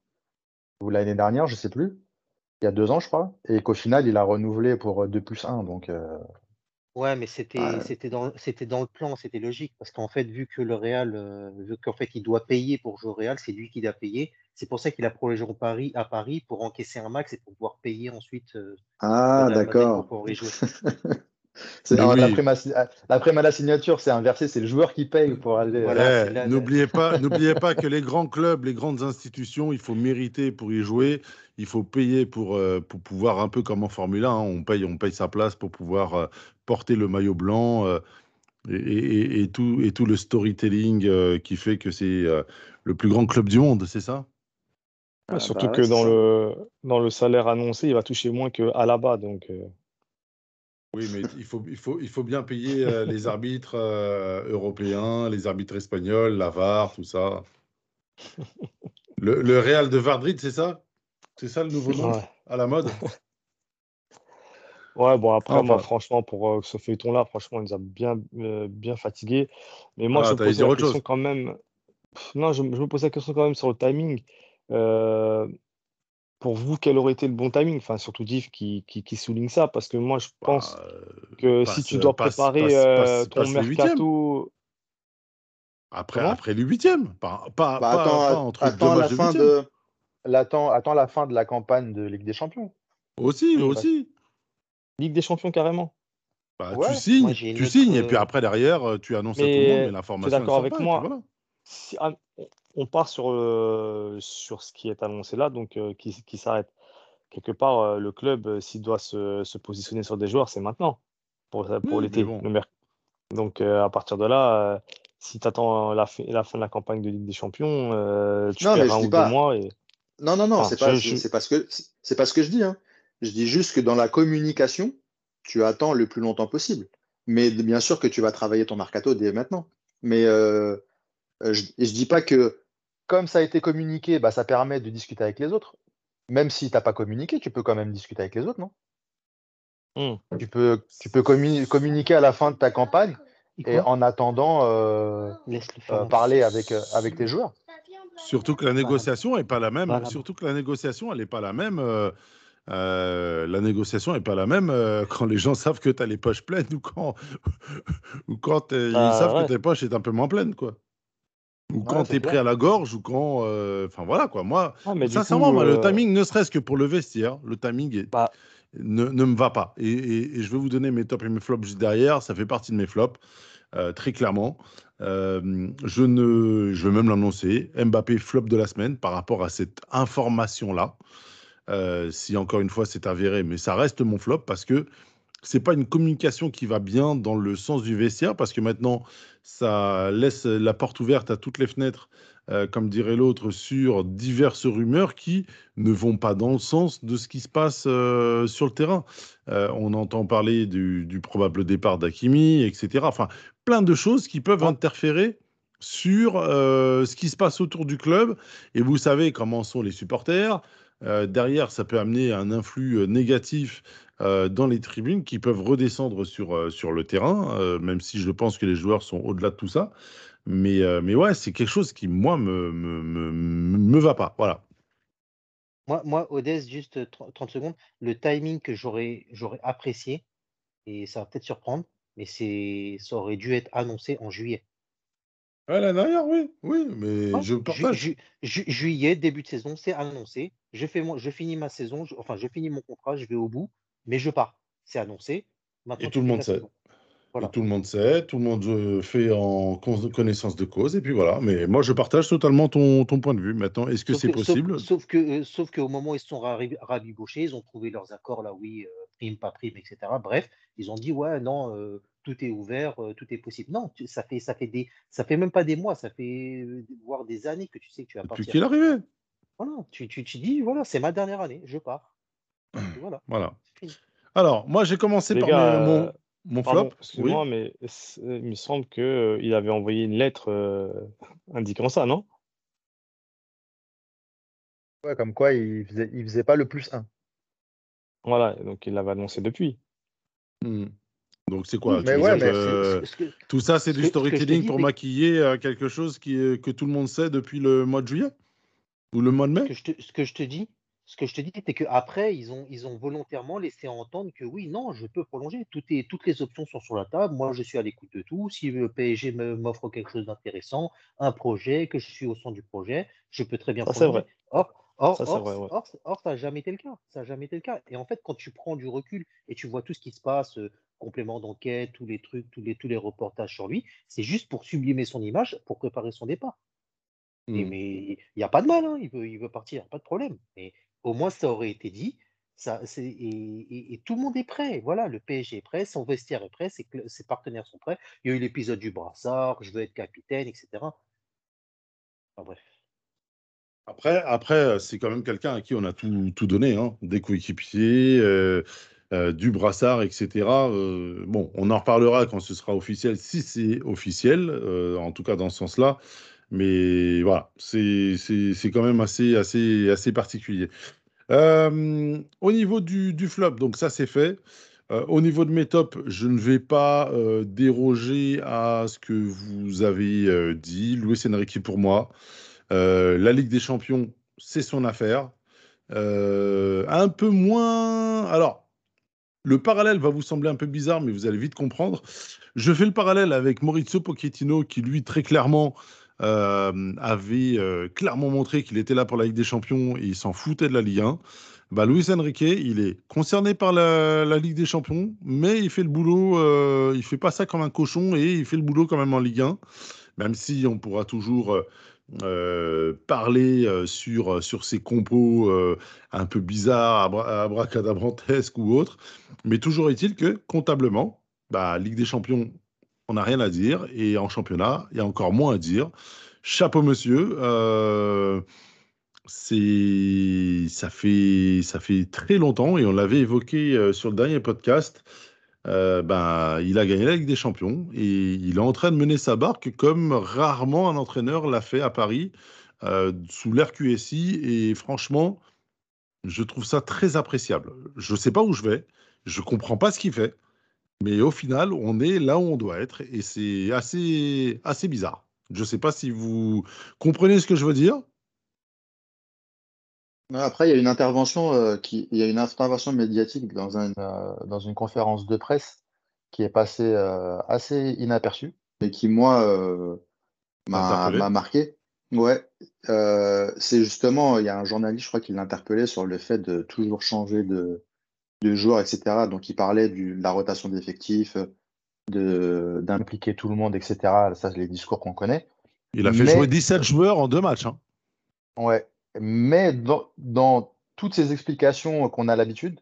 ou l'année dernière, je sais plus. Il y a deux ans, je crois. Et qu'au final, il a renouvelé pour euh, 2 plus 1. Donc, euh,
Ouais, mais c'était dans dans le plan, c'était logique parce qu'en fait, vu que le Real, euh, vu qu'en fait il doit payer pour jouer au Real, c'est lui qui doit payer. C'est pour ça qu'il a prolongé au Paris à Paris pour encaisser un max et pour pouvoir payer ensuite euh,
Ah, d'accord.
alors,
oui.
la, prime à, si- la signature, c'est inversé, c'est le joueur qui paye pour aller.
Voilà,
Eh, N'oubliez pas, n'oubliez pas que les grands clubs, les grandes institutions, il faut mériter pour y jouer. Il faut payer pour, euh, pour pouvoir, un peu comme en Formule 1, hein, on, paye, on paye sa place pour pouvoir euh, porter le maillot blanc euh, et, et- et tout, et tout le storytelling euh, qui fait que c'est euh, le plus grand club du monde, c'est ça?
Ah,
surtout
bah
que dans
ça.
le, dans le salaire annoncé, il va toucher moins que Alaba. Donc, euh,
Oui, mais il faut, il faut, il faut bien payer euh, les arbitres euh, européens, les arbitres espagnols, la VAR, tout ça. Le, le Real de Madrid, c'est ça? C'est ça le nouveau nom?
Ouais.
à la mode?
Ouais, bon, après, moi, franchement, pour euh, ce feuilleton-là, franchement, il nous a bien, bien fatigués. Mais moi,
Ah,
je me posais la question
chose.
quand même. Non, je, je me pose la question quand même sur le timing. Pour vous, quel aurait été le bon timing? Enfin, surtout Div qui, qui, qui souligne ça, parce que moi, je pense
Bah, euh,
que
passe-
si tu dois
passe-
préparer
passe-
euh,
passe-
ton mercato,
Après,
Comment?
après les huitièmes, pas, pas,
Bah,
pas-
attends,
pas entre
attends
deux
la
de
fin
huitièmes.
de, l'attends, attends la fin de la campagne de Ligue des Champions.
Aussi, aussi.
Ligue des Champions carrément.
Bah,
Ouais.
tu signes, tu
autre,
signes, et puis
euh,
après, derrière, tu annonces à tout le monde, mais
Mais tu es
l'information,
d'accord avec moi?
voilà.
Si- ah, on- part sur, euh, sur ce qui est annoncé là, donc euh, qui, qui s'arrête. Quelque part, euh, le club, s'il doit se, se positionner sur des joueurs, c'est maintenant, pour, pour
mais
l'été.
bon.
Donc à partir de là, si tu attends la, fin- la fin de la campagne de Ligue des Champions, tu
Non,
perds un ou deux mois. Et...
Non, non, non,
Enfin,
c'est pas,
je-
pas ce que, pas ce que je dis, hein. Je dis juste que dans la communication, tu attends le plus longtemps possible. Mais bien sûr que tu vas travailler ton mercato dès maintenant. Mais euh, je, et je dis pas que
Comme ça a été communiqué, bah, ça permet de discuter avec les autres. Même si tu n'as pas communiqué, tu peux quand même discuter avec les autres, non?
Hmm.
Tu peux, tu peux communi- communiquer à la fin de ta campagne
Et
en attendant euh, euh, parler avec, euh, avec tes joueurs.
Surtout que la négociation n'est pas la même.
Voilà.
Surtout que la négociation, elle n'est pas la même. euh, euh, la négociation n'est pas la même euh, quand les gens savent que tu as les poches pleines ou quand, ou quand euh,
Ah,
ils savent
ouais.
que tes poches sont un peu moins pleines. Quoi. Ou
Ouais,
quand tu es pris
clair.
à la gorge ou quand. euh, Enfin voilà quoi. Moi,
Ah, mais
sincèrement,
coup,
moi, le
euh,
timing, ne serait-ce que pour le vestiaire, le timing est-
Bah.
ne, ne me va pas. Et, et- et je vais vous donner mes tops et mes flops juste derrière. Ça fait partie de mes flops, euh, très clairement. Euh, je, ne, je vais même l'annoncer. Mbappé flop de la semaine par rapport à cette information-là. Euh, si encore une fois c'est avéré, mais ça reste mon flop parce que c'est pas une communication qui va bien dans le sens du vestiaire parce que maintenant ça laisse la porte ouverte à toutes les fenêtres, euh, comme dirait l'autre, sur diverses rumeurs qui ne vont pas dans le sens de ce qui se passe euh, sur le terrain. Euh, on entend parler du, du probable départ d'Akimi, etc. Enfin, plein de choses qui peuvent interférer sur ce qui se passe autour du club. Et vous savez comment sont les supporters. Derrière, ça peut amener un influx négatif euh, dans les tribunes qui peuvent redescendre sur, euh, sur le terrain, euh, même si je pense que les joueurs sont au-delà de tout ça. Mais, euh, mais ouais, c'est quelque chose qui, moi, me, me, me, me va pas. Voilà.
Moi, moi, Odès, juste 30 30 secondes, le timing que j'aurais j'aurais apprécié, et ça va peut-être surprendre, mais c'est ça aurait dû être annoncé en juillet.
Ouais, l'année dernière, oui, oui, mais je
ju-
partage.
ju- ju- juillet, début de saison, c'est annoncé. Je fais mon, je finis ma saison, je- enfin, je finis mon contrat, je vais au bout, mais je pars. C'est annoncé. Maintenant,
Et tout le monde sait.
Voilà.
Tout le monde sait, tout le monde fait en con- connaissance de cause, et puis voilà. Mais moi, je partage totalement ton, ton point de vue. Maintenant, est-ce que c'est
que, sauf,
possible?
sauf que, euh, sauf qu'au moment où ils se sont rabi- rabibochés, ils ont trouvé leurs accords là, oui, euh, prime, pas prime, etc. Bref, ils ont dit ouais, non, euh, tout est ouvert, tout est possible. Non, tu- ça fait, ça fait des, ça fait même pas des mois, ça fait voire des années que tu sais que tu vas
depuis
partir.
qu'il est arrivé
Voilà, tu, tu, tu dis voilà, c'est ma dernière année, je pars. Voilà,
Voilà. Alors, moi, j'ai commencé
Les
par
gars,
mes- mon,
euh,
mon
Pardon,
flop. Oui.
mais c'est- il me semble qu'il avait envoyé une lettre euh, indiquant ça, non?
Ouais, comme quoi, il faisait, il faisait pas le plus 1.
Voilà, donc il l'avait annoncé depuis.
Hmm. Donc, c'est quoi? Tu
mais ouais, mais
que
c'est- ce que-
Tout ça, c'est
ce
du storytelling pour
mais-
maquiller euh, quelque chose qui, que tout le monde sait depuis le mois de juillet? Ou le mois de
ce
mai
que je te, ce que je te dis, ce que je te dis, c'est qu'après, ils ont, ils ont volontairement laissé entendre que oui, non, je peux prolonger. Tout est, toutes les options sont sur la table. Moi, je suis à l'écoute de tout. Si le PSG m'offre quelque chose d'intéressant, un projet, que je suis au centre du projet, je peux très bien
Ça,
prolonger.
vrai.
Or, or,
Ça, c'est
or,
vrai, ouais.
or, ça n'a jamais été le cas. Ça n'a jamais été le cas. Et en fait, quand tu prends du recul et tu vois tout ce qui se passe, euh, complément d'enquête, tous les trucs, tous les, tous les reportages sur lui, c'est juste pour sublimer son image, pour préparer son départ. Et
Hmm.
mais il n'y a pas de mal, hein, il veut, il veut partir, pas de problème. Mais au moins, ça aurait été dit. Ça, et, et- tout le monde est prêt. Voilà, le PSG est prêt, son vestiaire est prêt, ses, partenaires sont prêts. Il y a eu l'épisode du brassard, je veux être capitaine, etc. Bref.
Après, après c'est quand même quelqu'un à qui on a tout, tout donné, hein. des coéquipiers, euh, euh, du brassard, etc. Euh, bon, on en reparlera quand ce sera officiel, si c'est officiel, euh, en tout cas dans ce sens-là. Mais voilà, c'est quand même assez, assez, assez particulier. Euh, au niveau du, flop, donc ça c'est fait. Euh, au niveau de mes tops, je ne vais pas euh, déroger à ce que vous avez dit. Luis Enrique pour moi. La Ligue des Champions, c'est son affaire. Un peu moins. Alors, le parallèle va vous sembler un peu bizarre, mais vous allez vite comprendre. Je fais le parallèle avec Maurizio Pochettino, qui lui, très clairement, euh, avait euh, clairement montré qu'il était là pour la Ligue des Champions et il s'en foutait de la Ligue 1. Bah, Luis Enrique, il est concerné par la, Ligue des Champions, mais il fait le boulot, euh, il fait pas ça comme un cochon et il fait le boulot quand même en Ligue 1, même si on pourra toujours euh, euh, parler sur, sur ces compos un peu bizarres, abra abracadabrantesques ou autres. Mais toujours est-il que, comptablement, bah, Ligue des Champions, on n'a rien à dire. Et en championnat, il y a encore moins à dire. Chapeau, monsieur. Euh, c'est, ça, fait, ça fait très longtemps, et on l'avait évoqué euh, sur le dernier podcast. Euh, ben, il a gagné la Ligue des Champions et il est en train de mener sa barque comme rarement un entraîneur l'a fait à Paris sous l'ère QSI. Et franchement, je trouve ça très appréciable. Je ne sais pas où je vais. Je comprends pas ce qu'il fait. Mais au final, on est là où on doit être et c'est assez, assez bizarre. Je ne sais pas si vous comprenez ce que je veux dire.
Après, il y a une intervention, euh, qui, il y a une intervention médiatique dans, un, euh, dans une conférence de presse qui est passée euh, assez inaperçue et qui, moi, m'a marqué. Ouais, c'est justement, il y a un journaliste, je crois, qui l'interpellait sur le fait de toujours changer de, de joueur, etc. Donc, il parlait du, de la rotation d'effectifs, de, d'impliquer tout le monde, etc. Ça, c'est les discours qu'on connaît.
Il a fait
Mais-
jouer 17 joueurs en deux matchs. hein.
Ouais, mais dans, dans toutes ces explications qu'on a l'habitude,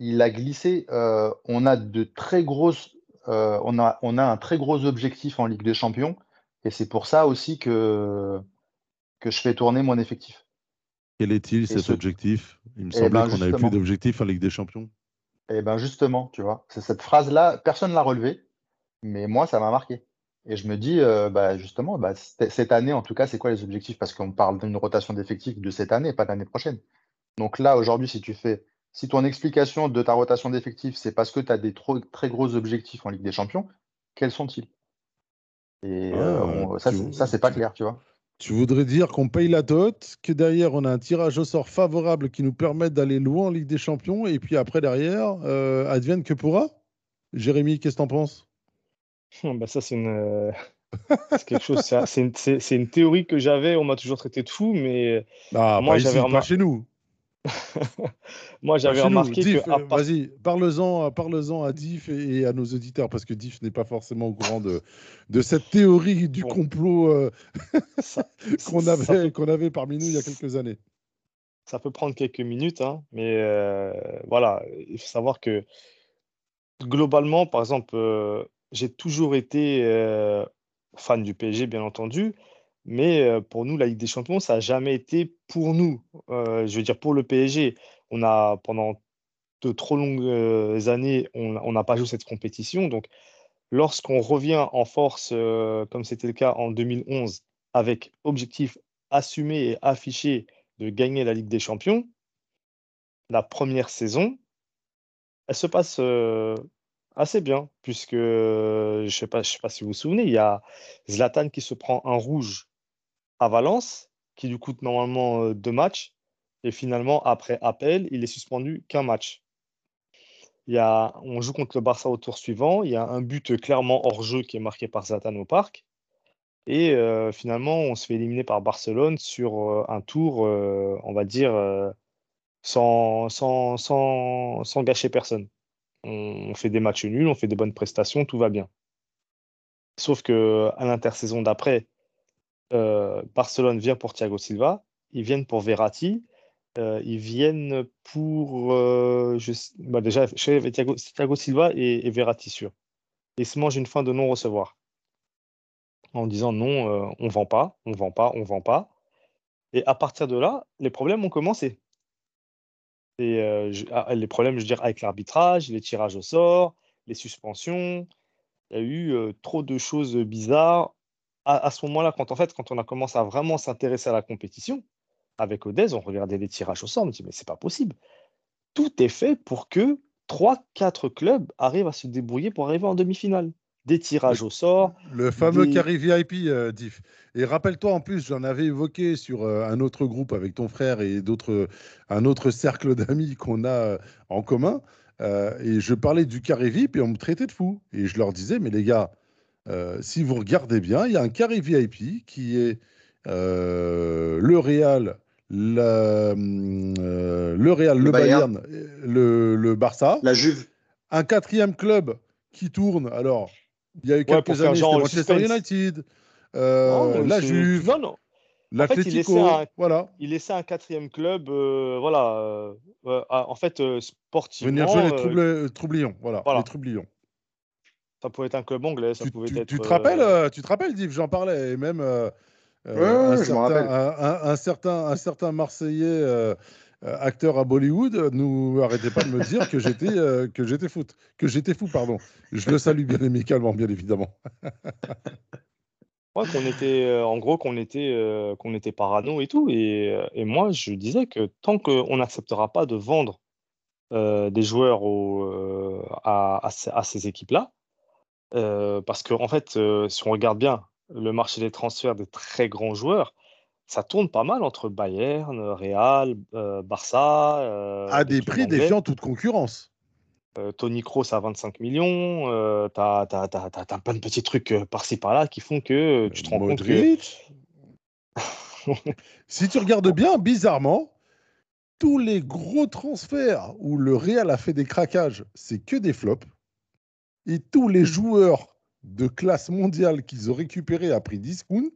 il a glissé. euh, on a de très grosses, euh, on a, on a un très gros objectif en Ligue des Champions, et c'est pour ça aussi que que je fais tourner mon effectif.
Quel est-il cet
ce-
objectif? Il me
Eh
semblait
ben,
qu'on n'avait plus d'objectif en Ligue des Champions.
Et ben justement, tu vois, c'est cette phrase-là, personne ne l'a relevée, mais moi, ça m'a marqué. Et je me dis, euh, bah, justement, bah, cette année, en tout cas, c'est quoi les objectifs? Parce qu'on parle d'une rotation d'effectifs de cette année, pas de l'année prochaine. Donc là, aujourd'hui, si tu fais, si ton explication de ta rotation d'effectifs, c'est parce que tu as des trop- très gros objectifs en Ligue des Champions, quels sont-ils? Et euh,
Ah,
on- ça, ça, c'est pas clair, tu vois.
Tu voudrais dire qu'on paye la dot, que derrière on a un tirage au sort favorable qui nous permet d'aller loin en Ligue des Champions, et puis après derrière, euh, advienne que pourra? Jérémy, qu'est-ce que t'en penses?
Bah, ça, c'est une, c'est quelque chose. C'est c'est une, c'est- c'est une théorie que j'avais. On m'a toujours traité de fou, mais
Ah,
Moi, j'avais remar-
chez nous.
moi, j'avais remarqué
Diff,
que. part-
vas-y, parle-en parle à Diff et, à nos auditeurs, parce que Diff n'est pas forcément au courant de, de cette théorie du complot euh, qu'on avait, qu'on avait parmi nous il y a quelques années.
ça peut prendre quelques minutes, hein, mais euh, voilà, il faut savoir que globalement, par exemple, euh, j'ai toujours été fan du PSG, bien entendu, mais euh, pour nous, la Ligue des Champions, ça n'a jamais été pour nous. Euh, je veux dire, pour le PSG, on a pendant de trop longues euh, années, on n'a pas joué cette compétition. Donc, lorsqu'on revient en force, comme c'était le cas en 2011, avec objectif assumé et affiché de gagner la Ligue des Champions, la première saison, elle se passe assez bien, puisque je ne sais sais pas si vous vous souvenez, il y a Zlatan qui se prend un rouge à Valence, qui lui coûte normalement euh, deux matchs, et finalement, après appel, il est suspendu qu'un match. On joue contre le Barça au tour suivant, il y a un but clairement hors jeu qui est marqué par Zlatan au parc, et euh, finalement, on se fait éliminer par Barcelone sur euh, un tour, on va dire, sans, gâcher personne. On, on fait des matchs nuls, on fait des bonnes prestations, tout va bien. Sauf que à l'intersaison d'après, euh, Barcelone vient pour Thiago Silva, ils viennent pour Verratti, euh, ils viennent pour euh, bah déjà Thiago, Silva et, et Verratti sûr. Ils se mangent une fin de non-recevoir en disant non, on vend pas, on vend pas, on vend pas. Et à partir de là, les problèmes ont commencé. Ah, les problèmes, je veux dire, avec l'arbitrage, les tirages au sort, les suspensions. Il y a eu trop de choses bizarres. À, à ce moment-là, quand en fait, quand on a commencé à vraiment s'intéresser à la compétition, avec Odez, on regardait les tirages au sort, on me dit, mais c'est pas possible. Tout est fait pour que 3-4 clubs arrivent à se débrouiller pour arriver en demi-finale. Des tirages au sort,
Le fameux
Des-
carré VIP, euh, Diff. Et rappelle-toi, en plus, j'en avais évoqué sur euh, un autre groupe avec ton frère et d'autres, un autre cercle d'amis qu'on a euh, en commun. Euh, et je parlais du carré VIP et on me traitait de fou. Et je leur disais, mais les gars, euh, si vous regardez bien, il y a un carré VIP qui est euh, le Real, la, hum, euh, le Real, le,
Le Bayern.
Bayern, le, le Barça
La Juve,
un quatrième club qui tourne. Alors, il y a eu
Ouais,
quelques
faire
années,
genre
Manchester
suspense.
United, euh,
Non,
la Juve,
non, non. fait, il
l'Atlético,
laissait un-
voilà.
il laissait un quatrième club, euh, voilà, euh, euh, en fait, euh, sportivement,
Venir jouer les troublions, voilà,
voilà.
les troublions.
Ça pouvait être un club anglais, ça
Tu,
pouvait
tu-
être.
tu te
euh,
rappelles, euh, tu te rappelles, Div, j'en parlais, et même euh, euh,
Ouais,
un,
je
certain, un, un- un certain, un certain Marseillais euh, euh, acteur à Bollywood euh, nous arrêtait pas de me dire que j'étais euh, que j'étais foot, que j'étais fou, pardon. Je le salue bien amicalement, bien évidemment.
ouais, qu'on était, euh, en gros, qu'on était, euh, qu'on était parano et tout. Et, euh, et moi, je disais que tant qu'on n'acceptera pas de vendre euh, des joueurs au, euh, à, à ces- à ces équipes-là. Euh, parce qu'en en fait, euh, si on regarde bien le marché des transferts des très grands joueurs, ça tourne pas mal entre Bayern, Real, euh, Barça.
À des prix défiant toute concurrence.
Tony Kroos à 25 millions. T'as- t'as plein de petits trucs par-ci par-là qui font que tu te rends compte que.
Si tu regardes bien, bizarrement, tous les gros transferts où le Real a fait des craquages, c'est que des flops. Et tous les joueurs de classe mondiale qu'ils ont récupérés à prix discount,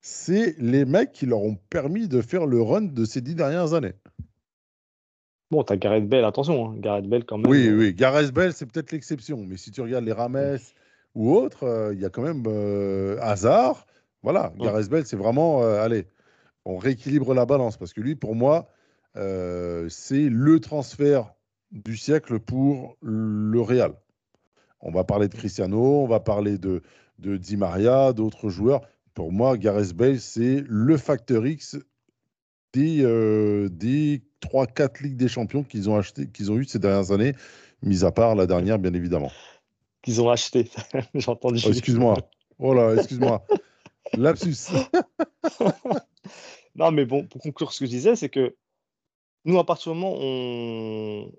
c'est les mecs qui leur ont permis de faire le run de ces dix dernières années.
Bon, t'as Gareth Bale, attention, hein, Gareth Bale quand même.
Oui,
euh,
oui, Gareth Bell, c'est peut-être l'exception. Mais si tu regardes les Rames ou autres, euh, il y a quand même euh, Hazard. Voilà,
Ouais.
Gareth Bell, c'est vraiment, euh, allez, on rééquilibre la balance parce que lui, pour moi, c'est le transfert du siècle pour le Real. On va parler de Cristiano, on va parler de, de Di Maria, d'autres joueurs. Pour moi, Gareth Bale, c'est le facteur X des, euh, des 3-4 Ligues des Champions qu'ils ont, acheté, qu'ils ont eu ces dernières années, mis à part la dernière, bien évidemment.
qu'ils ont acheté. J'ai entendu.
Oh, excuse-moi. Oh là, excuse-moi. Lapsus.
Non, mais bon, pour conclure ce que je disais, c'est que nous, à partir du moment où on,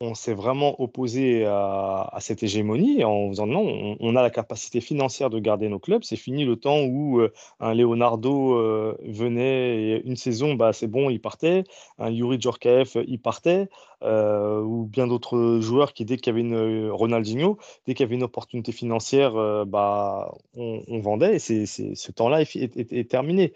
on s'est vraiment opposé à, cette hégémonie en faisant non, on, a la capacité financière de garder nos clubs. C'est fini le temps où euh, un Leonardo euh, venait une saison, bah, c'est bon, il partait. Un Yuri Djorkaeff, il partait. euh, ou bien d'autres joueurs qui, dès qu'il y avait une Ronaldinho, dès qu'il y avait une opportunité financière, euh, bah, on, vendait et ce temps-là est- est terminé.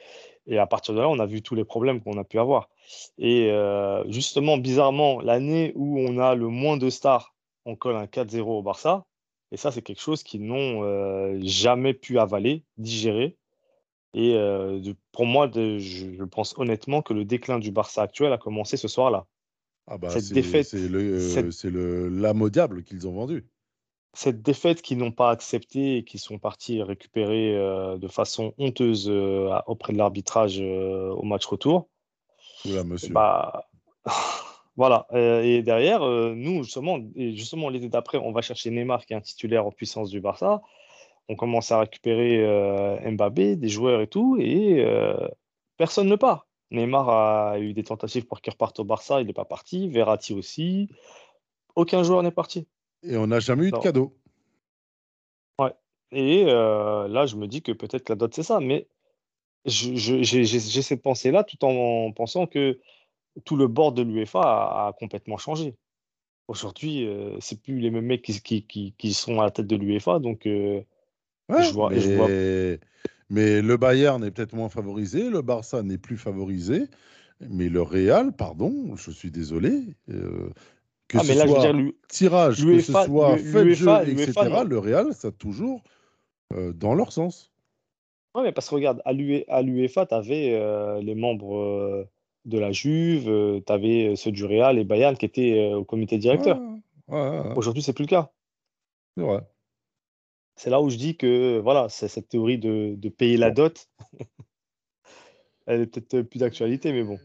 Et à partir de là, on a vu tous les problèmes qu'on a pu avoir. Et euh, justement, bizarrement, l'année où on a le moins de stars, on colle un 4-0 au Barça. Et ça, c'est quelque chose qu'ils n'ont euh, jamais pu avaler, digérer. Et euh, de- pour moi, de- je, je pense honnêtement que le déclin du Barça actuel a commencé ce soir-là.
Ah bah,
Cette
c'est,
défaite,
c'est le,
cette-
c'est le l'âme au diable qu'ils ont vendu.
Cette défaite qu'ils n'ont pas acceptée et qui sont partis récupérer de façon honteuse auprès de l'arbitrage au match retour,
Oula, monsieur.
bah, voilà. Euh, et derrière, euh, nous, justement, et justement l'été d'après, on va chercher Neymar, qui est un titulaire en puissance du Barça. On commence à récupérer euh, Mbappé, des joueurs et tout, et euh, personne ne part. Neymar a eu des tentatives pour qu'il reparte au Barça, il n'est pas parti. Verratti aussi. Aucun joueur n'est parti.
Et on n'a jamais eu de cadeau.
Et euh, là, je me dis que peut-être la dot, c'est ça. Mais j'ai cette pensée-là tout en pensant que tout le board de l'UEFA a, a complètement changé. Aujourd'hui, euh, c'est plus les mêmes mecs qui, qui, qui, qui sont à la tête de l'UEFA. Donc, euh,
Ouais,
je vois,
mais,
je vois.
mais le Bayern est peut-être moins favorisé, le Barça n'est plus favorisé, mais le Real, pardon, je suis désolé, euh, que
Ah,
ce
mais là, je veux
soit
dire,
tirage, que ce soit fait de jeu, etc., le Real, ça a toujours euh, dans leur sens.
Ouais, mais parce que regarde, à à l'UEFA, tu avais les membres euh, de la Juve, tu avais ceux du Real et Bayern qui étaient euh, au comité directeur.
Ouais, ouais, ouais,
Aujourd'hui, c'est plus le cas.
c'est vrai.
C'est là où je dis que voilà, c'est cette théorie de, de payer la dot. Elle est peut-être plus d'actualité, mais bon.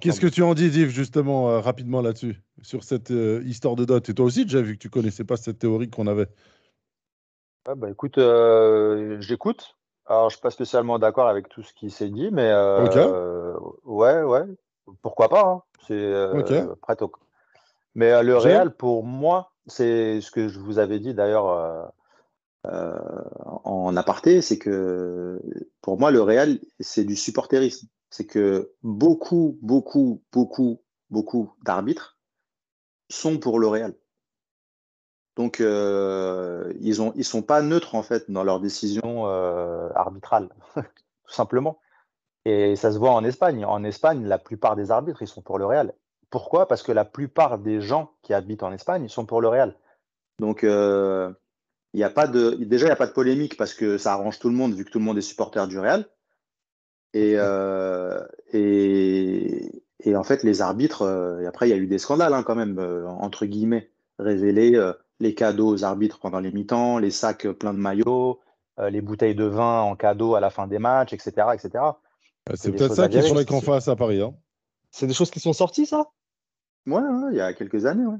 Qu'est-ce que tu en dis, Yves, justement, euh, rapidement là-dessus, sur cette euh, histoire de dot? Et toi aussi, déjà, vu que tu connaissais pas cette théorie qu'on avait.
Ouais, bah, écoute, euh, j'écoute. Alors, je suis pas spécialement d'accord avec tout ce qui s'est dit, mais euh, ouais, ouais, pourquoi pas. hein. C'est euh, prêt au- Mais euh, le Real, pour moi, c'est ce que je vous avais dit d'ailleurs en aparté, c'est que pour moi, le Real, c'est du supporterisme. C'est que beaucoup, beaucoup, beaucoup, beaucoup d'arbitres sont pour le Real. Donc, euh, ils ils sont pas neutres en fait dans leurs décisions euh, arbitrales, tout simplement. Et ça se voit en Espagne. En Espagne, la plupart des arbitres, ils sont pour le Real. Pourquoi? Parce que la plupart des gens qui habitent en Espagne, ils sont pour le Real. Donc, euh, il y a pas de, déjà, il n'y a pas de polémique parce que ça arrange tout le monde vu que tout le monde est supporter du Real. Et, et, et en fait, les arbitres, et après, il y a eu des scandales hein, quand même, entre guillemets, révélés. Les cadeaux aux arbitres pendant les mi-temps, les sacs pleins de maillots, euh, les bouteilles de vin en cadeau à la fin des matchs, etc. etc.
Euh, C'est
des
peut-être
choses
ça
gérer.
faudrait qu'on fasse à Paris. hein.
C'est des choses qui sont sorties, ça?
Ouais, ouais, il y a quelques années, ouais.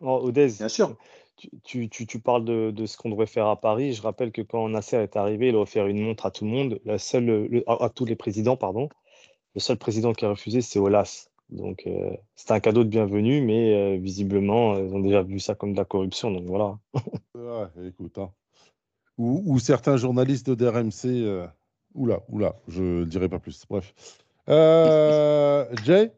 Oh, Odez,
Bien sûr.
tu, tu, tu, tu parles de, de ce qu'on devrait faire à Paris. Je rappelle que quand Nasser est arrivé, il a offert une montre à tout le monde, la seule, le- à, à tous les présidents, pardon. Le seul président qui a refusé, c'est Olas. Donc, euh, c'était un cadeau de bienvenue, mais euh, visiblement, ils ont déjà vu ça comme de la corruption. Donc, voilà.
Ouais, écoute, hein. Ou, ou certains journalistes de DRMC. euh, Oula, oula, je ne dirai pas plus. Bref. Euh, Jay,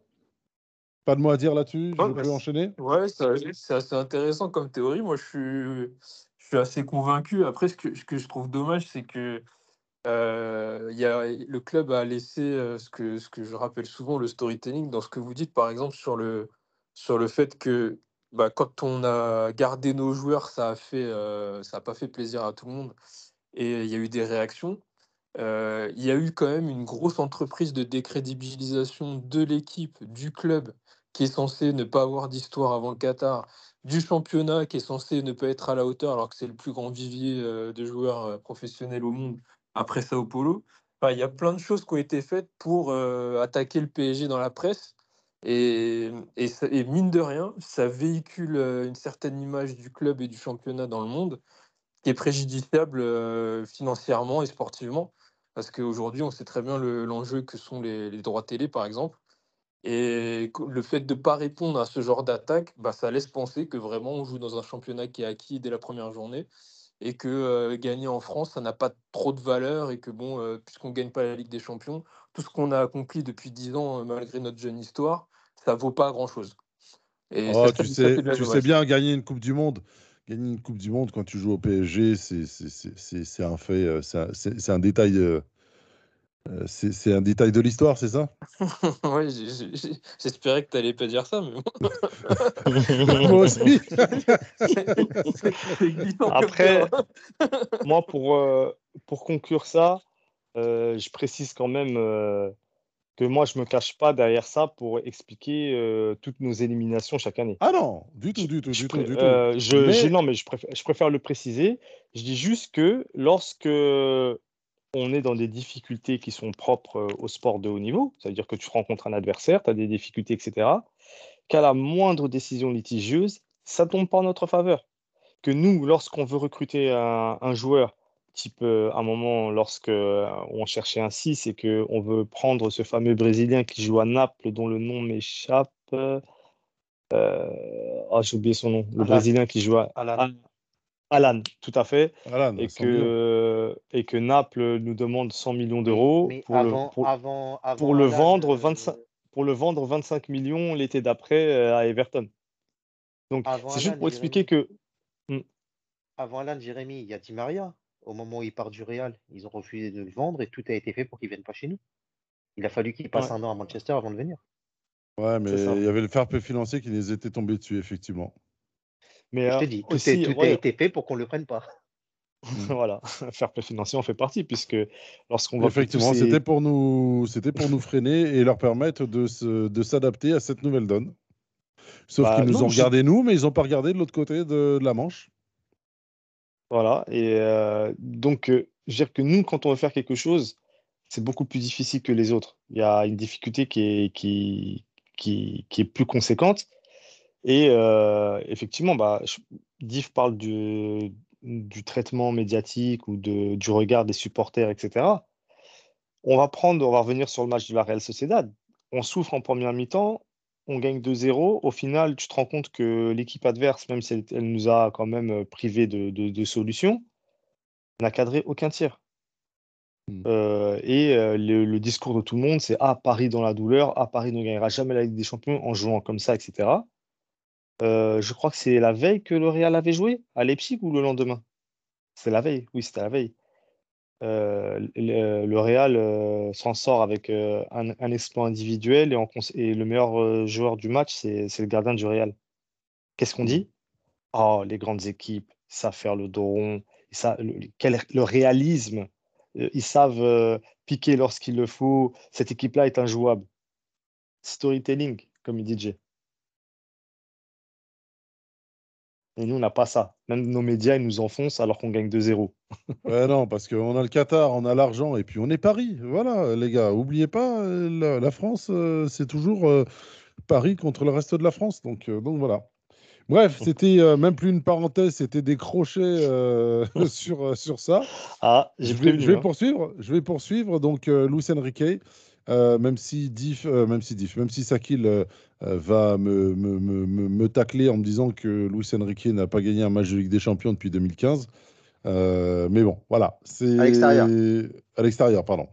pas de mot à dire là-dessus.
Ouais,
Je
bah,
peux enchaîner.
Ouais, c'est assez intéressant comme théorie. Moi, je suis, je suis assez convaincu. Après, ce que, ce que je trouve dommage, c'est que euh, y a, le club a laissé ce que, je rappelle souvent, le storytelling, dans ce que vous dites, par exemple, sur le, sur le fait que bah, quand on a gardé nos joueurs, ça a ça a pas fait plaisir à tout le monde et il y a eu des réactions. Il y a eu quand même une grosse entreprise de décrédibilisation de l'équipe, du club, qui est censé ne pas avoir d'histoire avant le Qatar, du championnat, qui est censé ne pas être à la hauteur, alors que c'est le plus grand vivier de joueurs professionnels au monde après Sao Paulo. Enfin, il y a plein de choses qui ont été faites pour euh, attaquer le PSG dans la presse. Et, mine de rien, ça véhicule euh, une certaine image du club et du championnat dans le monde qui est préjudiciable euh, financièrement et sportivement. Parce qu'aujourd'hui, on sait très bien le- l'enjeu que sont les, les droits télé, par exemple. Et le fait de ne pas répondre à ce genre d'attaque, bah, ça laisse penser que vraiment on joue dans un championnat qui est acquis dès la première journée et que euh, gagner en France, ça n'a pas trop de valeur et que bon, euh, puisqu'on ne gagne pas la Ligue des Champions, tout ce qu'on a accompli depuis 10 ans, euh, malgré notre jeune histoire, ça vaut pas grand-chose. Et
Oh, tu sais, tu sais bien, gagner une Coupe du Monde, gagner une Coupe du Monde quand tu joues au PSG, c'est un fait, c'est un, détail, c'est c'est un détail de l'histoire, c'est ça?
J'ai- j'espérais que tu n'allais pas dire ça, mais bon.
Moi aussi.
Après,
terrain.
moi, pour, euh, pour conclure ça, euh, je précise quand même euh, que moi, je me cache pas derrière ça pour expliquer euh, toutes nos éliminations chaque année.
Ah non, du tout, du tout,
je
du tout, du tout.
euh, je- je-
Mais
non, mais je préfère, je préfère le préciser. Je dis juste que lorsque on est dans des difficultés qui sont propres euh, au sport de haut niveau, c'est-à-dire que tu rencontres un adversaire, tu as des difficultés, etc., qu'à la moindre décision litigieuse, ça tombe pas en notre faveur. Que nous, lorsqu'on veut recruter un, un joueur, type euh, à un moment, lorsque euh, on cherchait un 6 et qu'on veut prendre ce fameux Brésilien qui joue à Naples, dont le nom m'échappe. euh, ah, j'ai oublié son nom. Le
Alan.
Brésilien qui joue à
Alan.
Alan, tout à fait.
Alan,
Et
100 millions.
que, et que Naples nous demande 100 millions d'euros pour,
avant,
le, pour,
avant, avant
pour le
Alan,
vendre
euh,
25, pour le vendre 25 millions l'été d'après euh, à Everton. Donc,
avant
c'est juste
Alan,
pour expliquer
Jérémy,
que.
avant Alan, Jérémy, il y a Di Maria. Au moment où il part du Real, ils ont refusé de le vendre et tout a été fait pour qu'il vienne pas chez nous. Il a fallu qu'il passe
Ouais,
un an à Manchester avant de venir.
Ouais, mais il y avait le fair play financier qui les était tombé dessus, effectivement.
Mais
je
euh,
te dis, tout, est,
aussi,
a été fait pour qu'on le prenne pas.
Voilà, fair play financier en fait partie, puisque lorsqu'on voit
Effectivement, c'était pour nous, c'était pour nous freiner et leur permettre de se, de s'adapter à cette nouvelle donne. Sauf qu'ils
Bah,
nous
non,
ont regardé nous, mais ils n'ont pas regardé de l'autre côté de, de la Manche.
Voilà, et euh, donc, euh, je veux dire que nous, quand on veut faire quelque chose, c'est beaucoup plus difficile que les autres. Il y a une difficulté qui est, qui, qui, qui est plus conséquente. Et euh, effectivement, bah, je- parle du, du traitement médiatique ou de, du regard des supporters, etc. On va prendre, on va revenir sur le match de la Real Sociedad. On souffre en première mi-temps, on gagne 2-0. Au final, tu te rends compte que l'équipe adverse, même si elle, elle nous a quand même privé de, de, de solutions, n'a cadré aucun tir.
Mm.
Euh, et euh, le, le discours de tout le monde, c'est Ah, Paris dans la douleur, Ah, Paris ne gagnera jamais la Ligue des Champions en jouant comme ça, etc. Euh, je crois que c'est la veille que le Real avait joué à Leipzig ou le lendemain? C'est la veille, oui, c'était la veille. Euh, le, Real euh, s'en sort avec un, exploit individuel et, le meilleur joueur du match, c'est le gardien du Real. Qu'est-ce qu'on dit? Oh, les grandes équipes savent faire le dos rond, ils le, réalisme, ils savent piquer lorsqu'il le faut. Cette équipe-là est injouable. Storytelling, comme il dit Jay. Et nous, on n'a pas ça. Même nos médias, ils nous enfoncent alors qu'on gagne 2-0.
Ouais, non, parce qu'on a le Qatar, on a l'argent et puis on est Paris. Voilà, les gars, oubliez pas, euh, la, la France, euh, c'est toujours euh, Paris contre le reste de la France. Donc, euh, donc voilà. Bref, c'était même plus une parenthèse, c'était des crochets sur, sur ça.
Ah,
Je vais,
prévenu.
je vais
hein.
poursuivre. Je vais poursuivre. Donc, Luis Enrique, euh, même si Diff, euh, même si Diff, même si Sakil euh, va me, me, me, me- tacler en me disant que Luis Enrique n'a pas gagné un match de Ligue des Champions depuis 2015. Euh, mais bon, voilà. C'est
À l'extérieur.
À l'extérieur, pardon.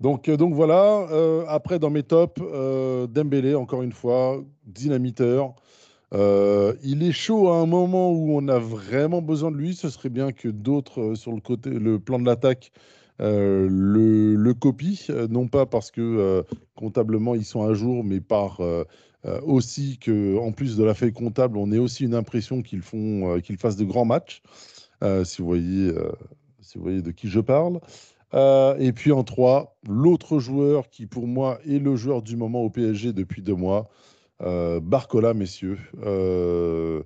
Donc, euh, donc voilà. Euh, après, dans mes tops, euh, Dembélé, encore une fois, dynamiteur. Euh, il est chaud à un moment où on a vraiment besoin de lui. Ce serait bien que d'autres euh, sur le côté, le plan de l'attaque, euh, le, le copient. Euh, non pas parce que euh, comptablement ils sont à jour, mais par aussi que, en plus de la feuille comptable, on ait aussi une impression qu'ils font, qu'ils fassent de grands matchs. Si vous voyez, si vous voyez de qui je parle. Et puis en 3, l'autre joueur qui pour moi est le joueur du moment au PSG depuis deux mois, Barcola, messieurs. Le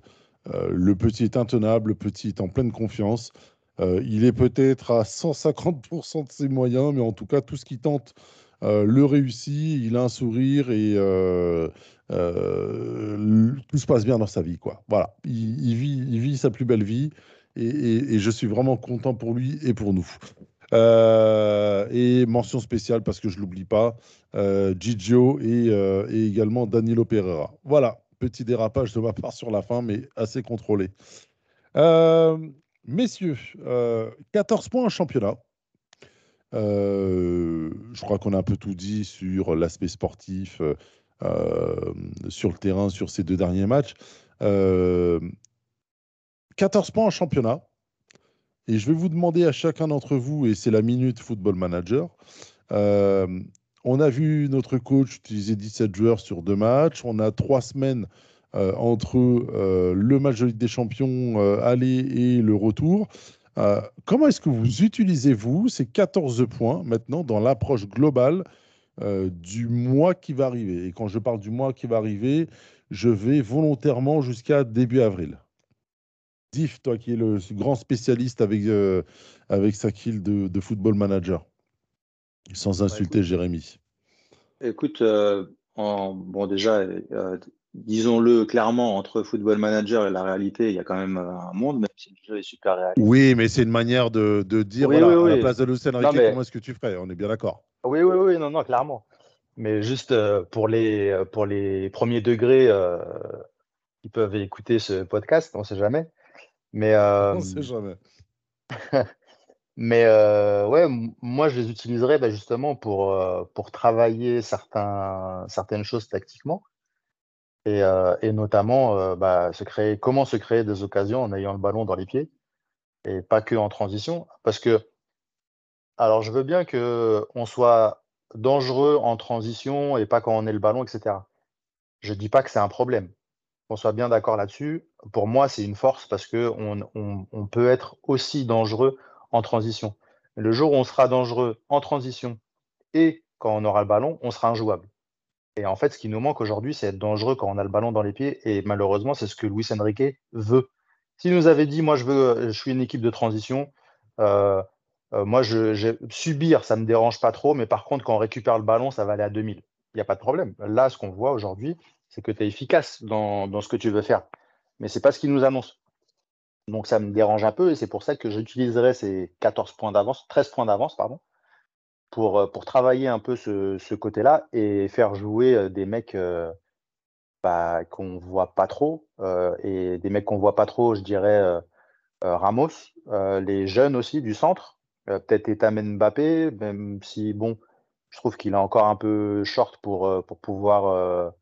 petit est intenable, le petit est en pleine confiance. Euh, il est peut-être à 150% de ses moyens, mais en tout cas, tout ce qu'il tente euh, le réussit. Il a un sourire et euh, tout se passe bien dans sa vie. Quoi. Voilà, il, vit, sa plus belle vie et, je suis vraiment content pour lui et pour nous. Et mention spéciale, parce que je ne l'oublie pas, Gigio et, et également Danilo Pereira. Voilà, petit dérapage de ma part sur la fin, mais assez contrôlé. Messieurs, euh, 14 points en championnat. Euh, je crois qu'on a un peu tout dit sur l'aspect sportif, euh, euh, sur le terrain, sur ces deux derniers matchs. Euh, 14 points en championnat. Et je vais vous demander à chacun d'entre vous, et c'est la minute Football Manager, on a vu notre coach utiliser 17 joueurs sur deux matchs. On a trois semaines entre euh, le match de Ligue des Champions euh, aller et le retour. Euh, comment est-ce que vous utilisez, vous, ces 14 points maintenant dans l'approche globale euh, du mois qui va arriver? Et quand je parle du mois qui va arriver, je vais volontairement jusqu'à début avril. Diff, toi qui es le grand spécialiste avec, euh, avec Sakil de, de Football Manager, sans insulter
écoute.
Jérémy.
Écoute, euh, en- bon déjà, euh, disons-le clairement, entre Football Manager et la réalité, il y a quand même euh, un monde, même si le jeu est super réaliste.
Oui, mais c'est une manière de, de dire,
Oui,
voilà,
oui,
à la
oui.
place de Lucien
mais-
comment est-ce que tu ferais? On est bien d'accord.
Oui, oui, oui, non, non, clairement. Mais juste euh, pour les, euh, pour les premiers degrés euh, qui peuvent écouter ce podcast, on ne sait jamais. Mais, euh,
On ne sait jamais.
mais euh, ouais, moi, je les utiliserais bah, justement pour, pour travailler certains, certaines choses tactiquement. Et, euh, et notamment, euh, bah, se créer, comment se créer des occasions en ayant le ballon dans les pieds et pas que en transition. Parce que, alors, je veux bien que on soit dangereux en transition et pas quand on est le ballon, etc. Je dis pas que c'est un problème. Qu'on soit bien d'accord là-dessus. Pour moi, c'est une force parce que on, on- on peut être aussi dangereux en transition. Le jour où on sera dangereux en transition et quand on aura le ballon, on sera injouable. Et en fait, ce qui nous manque aujourd'hui, c'est être dangereux quand on a le ballon dans les pieds. Et malheureusement, c'est ce que Luis Enrique veut. S'il nous avait dit, moi, je veux, je suis une équipe de transition, euh, euh, moi, je, subir, ça me dérange pas trop, mais par contre, quand on récupère le ballon, ça va aller à 2000. Il n'y a pas de problème. Là, ce qu'on voit aujourd'hui, c'est que tu es efficace dans, ce que tu veux faire. Mais c'est pas ce qu'il nous annonce. Donc, ça me dérange un peu et c'est pour ça que j'utiliserai ces 14 points d'avance, 13 points d'avance, pardon, pour, euh, pour travailler un peu ce, ce côté-là et faire jouer euh, des mecs euh, bah, qu'on voit pas trop. et des mecs qu'on voit pas trop, je dirais Ramos, les jeunes aussi du centre, peut-être Etamen Mbappé, même si, bon, je trouve qu'il est encore un peu short pour, pour pouvoir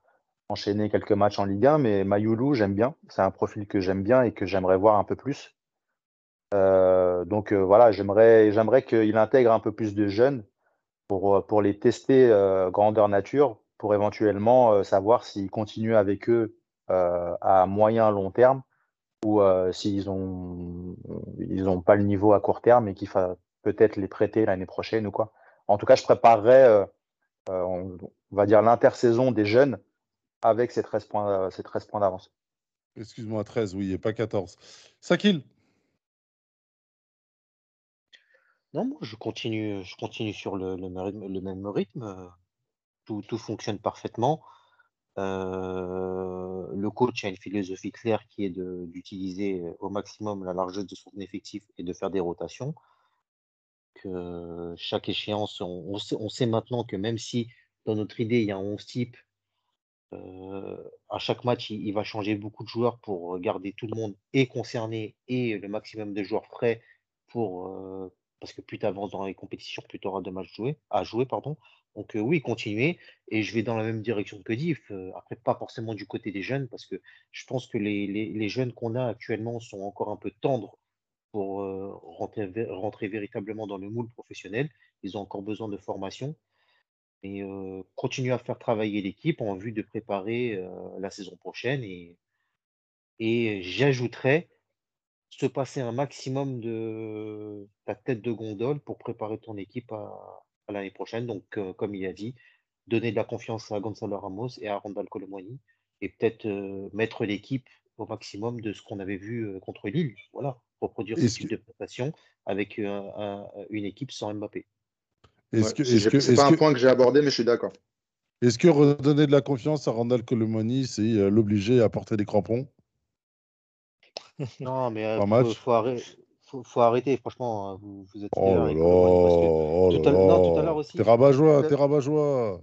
enchaîner quelques matchs en Ligue 1, mais Mayoulou, j'aime bien. C'est un profil que j'aime bien et que j'aimerais voir un peu plus. Donc voilà, j'aimerais qu'il intègre un peu plus de jeunes pour, euh, pour les tester euh, grandeur nature, pour éventuellement euh, savoir s'ils continuent avec eux à moyen long terme ou s'ils ont ils ont pas le niveau à court terme et qu'il faut peut-être les prêter l'année prochaine ou quoi. En tout cas, je préparerais, on, on va dire, l'intersaison des jeunes avec ces 13 points, ces 13 points d'avance.
Excuse-moi, 13, oui, et pas 14. Sakil,
Non, moi, je continue, je continue sur le, même rythme. rythme. tout, fonctionne parfaitement. Euh, le coach a une philosophie claire qui est d'utiliser au maximum la largesse de son effectif et de faire des rotations. Que chaque échéance, on, sait, maintenant que même si dans notre idée il y a un 11 type, euh, à chaque match il, va changer beaucoup de joueurs pour garder tout le monde et concerné et le maximum de joueurs frais pour, euh, parce que plus tu avances dans les compétitions, plus tu auras de matchs joués, à jouer. Pardon. Donc oui, continuez. Et je vais dans la même direction que Div. Euh, après, pas forcément du côté des jeunes, parce que je pense que les, les- jeunes qu'on a actuellement sont encore un peu tendres pour euh, rentrer, rentrer véritablement dans le moule professionnel. Ils ont encore besoin de formation. Et euh, continuer à faire travailler l'équipe en vue de préparer la saison prochaine. Et, et j'ajouterais se passer un maximum de ta tête de gondole pour préparer ton équipe à, à l'année prochaine. Donc, euh, comme il a dit, donner de la confiance à Gonzalo Ramos et à Randall Colomwani et peut-être euh, mettre l'équipe au maximum de ce qu'on avait vu euh, contre Lille. Voilà, reproduire ce type
que,
de prestation avec un- une équipe sans Mbappé.
est-ce
Ouais,
que,
c'est c'est
est-ce
pas un point que j'ai abordé, mais je suis d'accord.
est-ce que redonner de la confiance à Randall Colomani, c'est euh, l'obliger à porter des crampons?
Non, mais euh, faut, arrêter, faut, faut arrêter. Franchement, euh, vous, vous êtes
Oh là là,
Colomwani parce que
oh
tout
là
à, l'heure- non, tout à l'heure
là,
aussi,
t'es rabat-joie, t'es rabat-joie.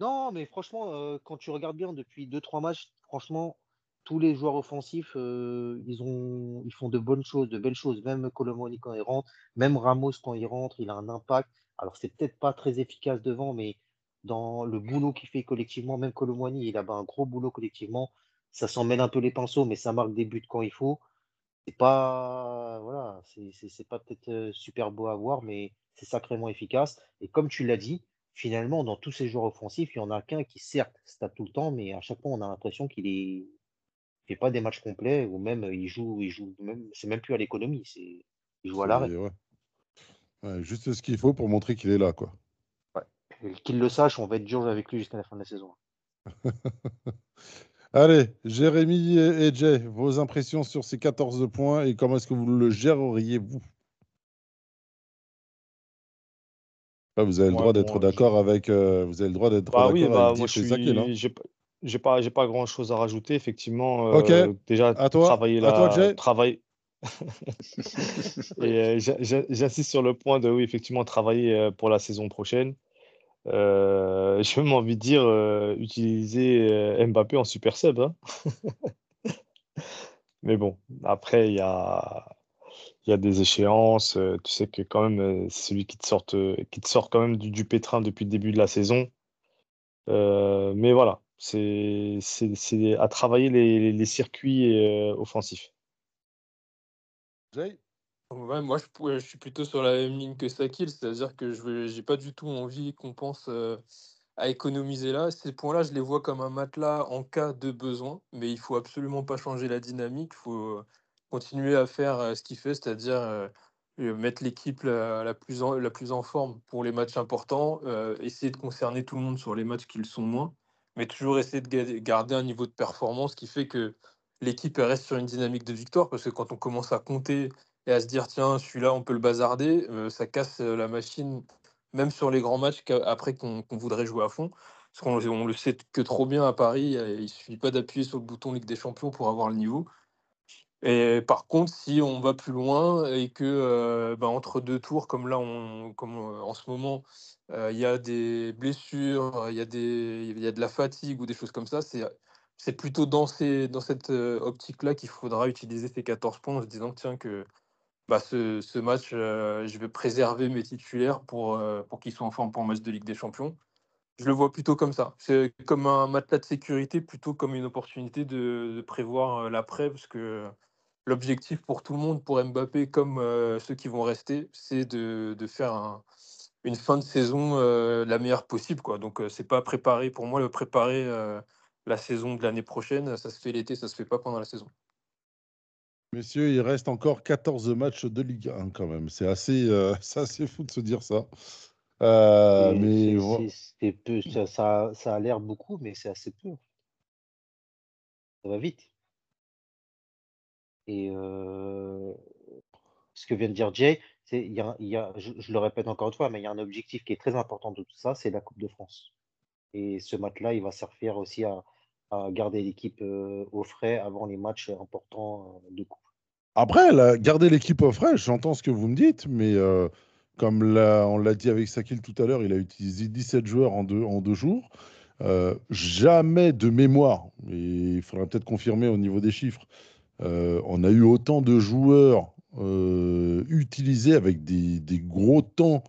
Non, mais franchement, euh, quand tu regardes bien depuis deux trois matchs, franchement, tous les joueurs offensifs, euh, ils ont, ils font de bonnes choses, de belles choses. Même Colomoni quand il rentre, même Ramos quand il rentre, il a un impact. Alors, c'est peut-être pas très efficace devant, mais dans le boulot qu'il fait collectivement, même Colomoni, il a ben, un gros boulot collectivement. Ça s'en mêle un peu les pinceaux, mais ça marque des buts quand il faut. C'est pas, voilà, c'est pas peut-être super beau à voir, mais c'est sacrément efficace. Et comme tu l'as dit, finalement, dans tous ces joueurs offensifs, il y en a qu'un qui, certes, stat tout le temps, mais à chaque fois, on a l'impression qu'il est, il fait pas des matchs complets, ou même il joue, il joue même, c'est même plus à l'économie, c'est, il joue à l'arrêt.
C'est ouais. Ouais, juste ce qu'il faut pour montrer qu'il est là, quoi.
Ouais. Qu'il le sache, on va être dur avec lui jusqu'à la fin de la saison.
Allez, Jérémy et Jay, vos impressions sur ces 14 points et comment est-ce que vous le géreriez, vous? Ah, Vous avez le
Ouais,
droit d'être
bon, je-
d'accord avec, euh, vous avez le droit d'être
Bah oui, bah
avec
moi je
Zakil, hein.
suis, j'ai pas, j'ai pas, j'ai pas grand-chose à rajouter. Effectivement,
Ok,
euh, déjà
à toi,
travailler
à
la. Et euh, j'insiste sur le point de oui, effectivement, travailler euh, pour la saison prochaine. Euh, j'ai même envie de dire euh, utiliser euh, Mbappé en super sub. hein. Mais bon, après il y a, y a des échéances. euh, tu sais que quand même celui qui te sort, qui te sort quand même du, du pétrin depuis le début de la saison. Mais voilà, c'est à travailler les, les circuits euh, offensifs.
Jay
Moi, je, suis plutôt sur la même ligne que Sakil, c'est-à-dire que je j'ai pas du tout envie qu'on pense euh, à économiser là. Ces points-là, je les vois comme un matelas en cas de besoin, mais il faut absolument pas changer la dynamique. Il faut continuer à faire euh, ce qu'il fait, c'est-à-dire euh, mettre l'équipe la, plus en, forme pour les matchs importants, essayer de concerner tout le monde sur les matchs qui le sont moins, mais toujours essayer de ga- garder un niveau de performance qui fait que l'équipe reste sur une dynamique de victoire, parce que quand on commence à compter et à se dire tiens celui-là on peut le bazarder, euh, ça casse euh, la machine même sur les grands matchs qu'a- après qu'on voudrait jouer à fond. Parce qu'on on le sait que trop bien à Paris, il suffit pas d'appuyer sur le bouton Ligue des Champions pour avoir le niveau. Et par contre, si on va plus loin et que euh, bah, entre deux tours, comme là, comme euh, en ce moment, il y a des blessures, il y a des, y a de la fatigue ou des choses comme ça, c'est plutôt dans ces, dans cette optique-là qu'il faudra utiliser ces 14 points en se disant tiens que bah, ce, ce match, euh, je vais préserver mes titulaires pour, euh, pour qu'ils soient en forme pour le match de Ligue des Champions. Je le vois plutôt comme ça. C'est comme un matelas de sécurité plutôt comme une opportunité de, prévoir euh, l'après, parce que l'objectif pour tout le monde, pour Mbappé comme ceux qui vont rester, c'est de, de faire un- une fin de saison la meilleure possible. Quoi. Donc c'est pas préparer, pour moi, le préparer la saison de l'année prochaine, ça se fait l'été, ça se fait pas pendant la saison.
Messieurs, il reste encore 14 matchs de Ligue 1 quand même. C'est assez, euh, c'est assez fou de se dire ça. Euh, mais
c'est- peu, ça, ça, ça a l'air beaucoup, mais c'est assez peu. Ça va vite. Et euh, ce que vient de dire Jay, a, y a, je, je le répète encore une fois, mais il y a un objectif qui est très important de tout ça, c'est la Coupe de France. Et ce match-là, il va servir aussi à, à garder l'équipe euh, au frais avant les matchs importants euh, de coupe.
Après, garder l'équipe au frais, j'entends ce que vous me dites, mais euh, comme on l'a dit avec Sakil tout à l'heure, il a utilisé 17 joueurs en deux, jours. Jamais de mémoire, il faudra peut-être confirmer au niveau des chiffres, on a eu autant de joueurs utilisés avec des, gros temps,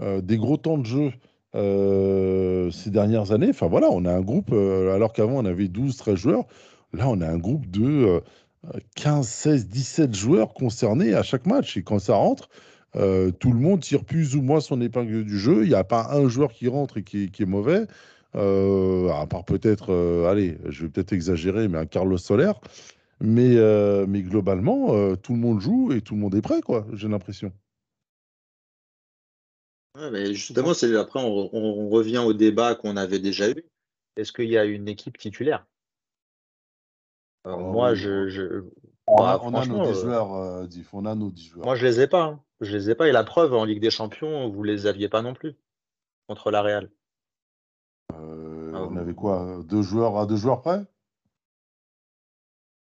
des gros temps de jeu euh, ces dernières années. Enfin voilà, on a un groupe, euh, alors qu'avant on avait 12, 13 joueurs, là on a un groupe de euh, 15, 16, 17 joueurs concernés à chaque match. Et quand ça rentre, euh, tout le monde tire plus ou moins son épingle du jeu. Il n'y a pas un joueur qui rentre et qui, qui est mauvais. À part peut-être, allez, je vais peut-être exagérer, mais un Carlos Soler. Mais, mais globalement, tout le monde joue et tout le monde est prêt, quoi, j'ai l'impression.
Ouais, mais justement, c'est après on, on revient au débat qu'on avait déjà eu. Est-ce qu'il y a une équipe titulaire? Euh,
Oh,
moi, je, je-
On
bah,
a, on a nos
franchement,
10
euh,
joueurs, euh, Diff, on a nos 10 joueurs.
moi, je les ai pas. hein. Je les ai pas. Et la preuve, en Ligue des Champions, vous les aviez pas non plus contre la Real.
Euh,
Ah,
on avait quoi? Deux joueurs à deux joueurs près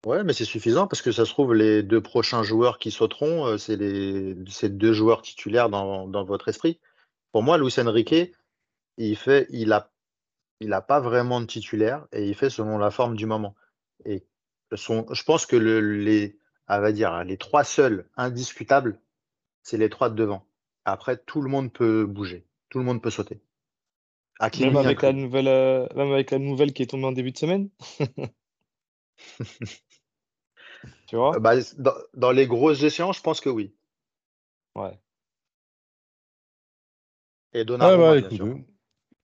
Ouais, mais c'est suffisant parce que ça se trouve, les deux prochains joueurs qui sauteront, euh, c'est les, deux joueurs titulaires dans, dans votre esprit. Pour moi, Luis Enrique, il fait, il a, il a pas vraiment de titulaire et il fait selon la forme du moment. Et son, je pense que le, les, va dire, les trois seuls indiscutables, c'est les trois de devant. Après, tout le monde peut bouger, tout le monde peut sauter. Hakimi
Même avec la nouvelle, euh, même avec la nouvelle qui est tombée en début de semaine? Tu vois?
Bah, dans, dans les grosses échéances, je pense que oui.
Ouais.
Et
Ah
Donnarumma,
bah
bien sûr.
écoutez,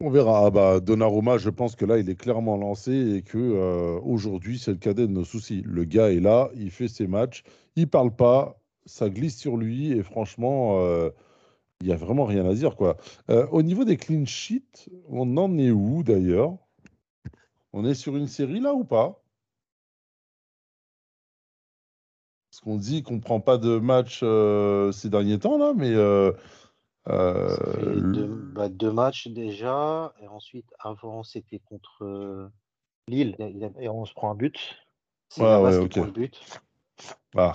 on verra. Ah bah, Donnarumma, je pense que là, il est clairement lancé et que euh, aujourd'hui, c'est le cadet de nos soucis. Le gars est là, il fait ses matchs, il parle pas, ça glisse sur lui et franchement, euh, il y a vraiment rien à dire quoi. Euh, au niveau des clean sheets, on en est où d'ailleurs? On est sur une série là ou pas? Parce qu'on dit qu'on prend pas de match euh, ces derniers temps là, mais euh,
deux, bah, deux matchs déjà. Et ensuite, avant, c'était contre euh, Lille. Et on se prend un but. C'est
Ouais, ouais,
qui
ok.
prend le but.
Ah.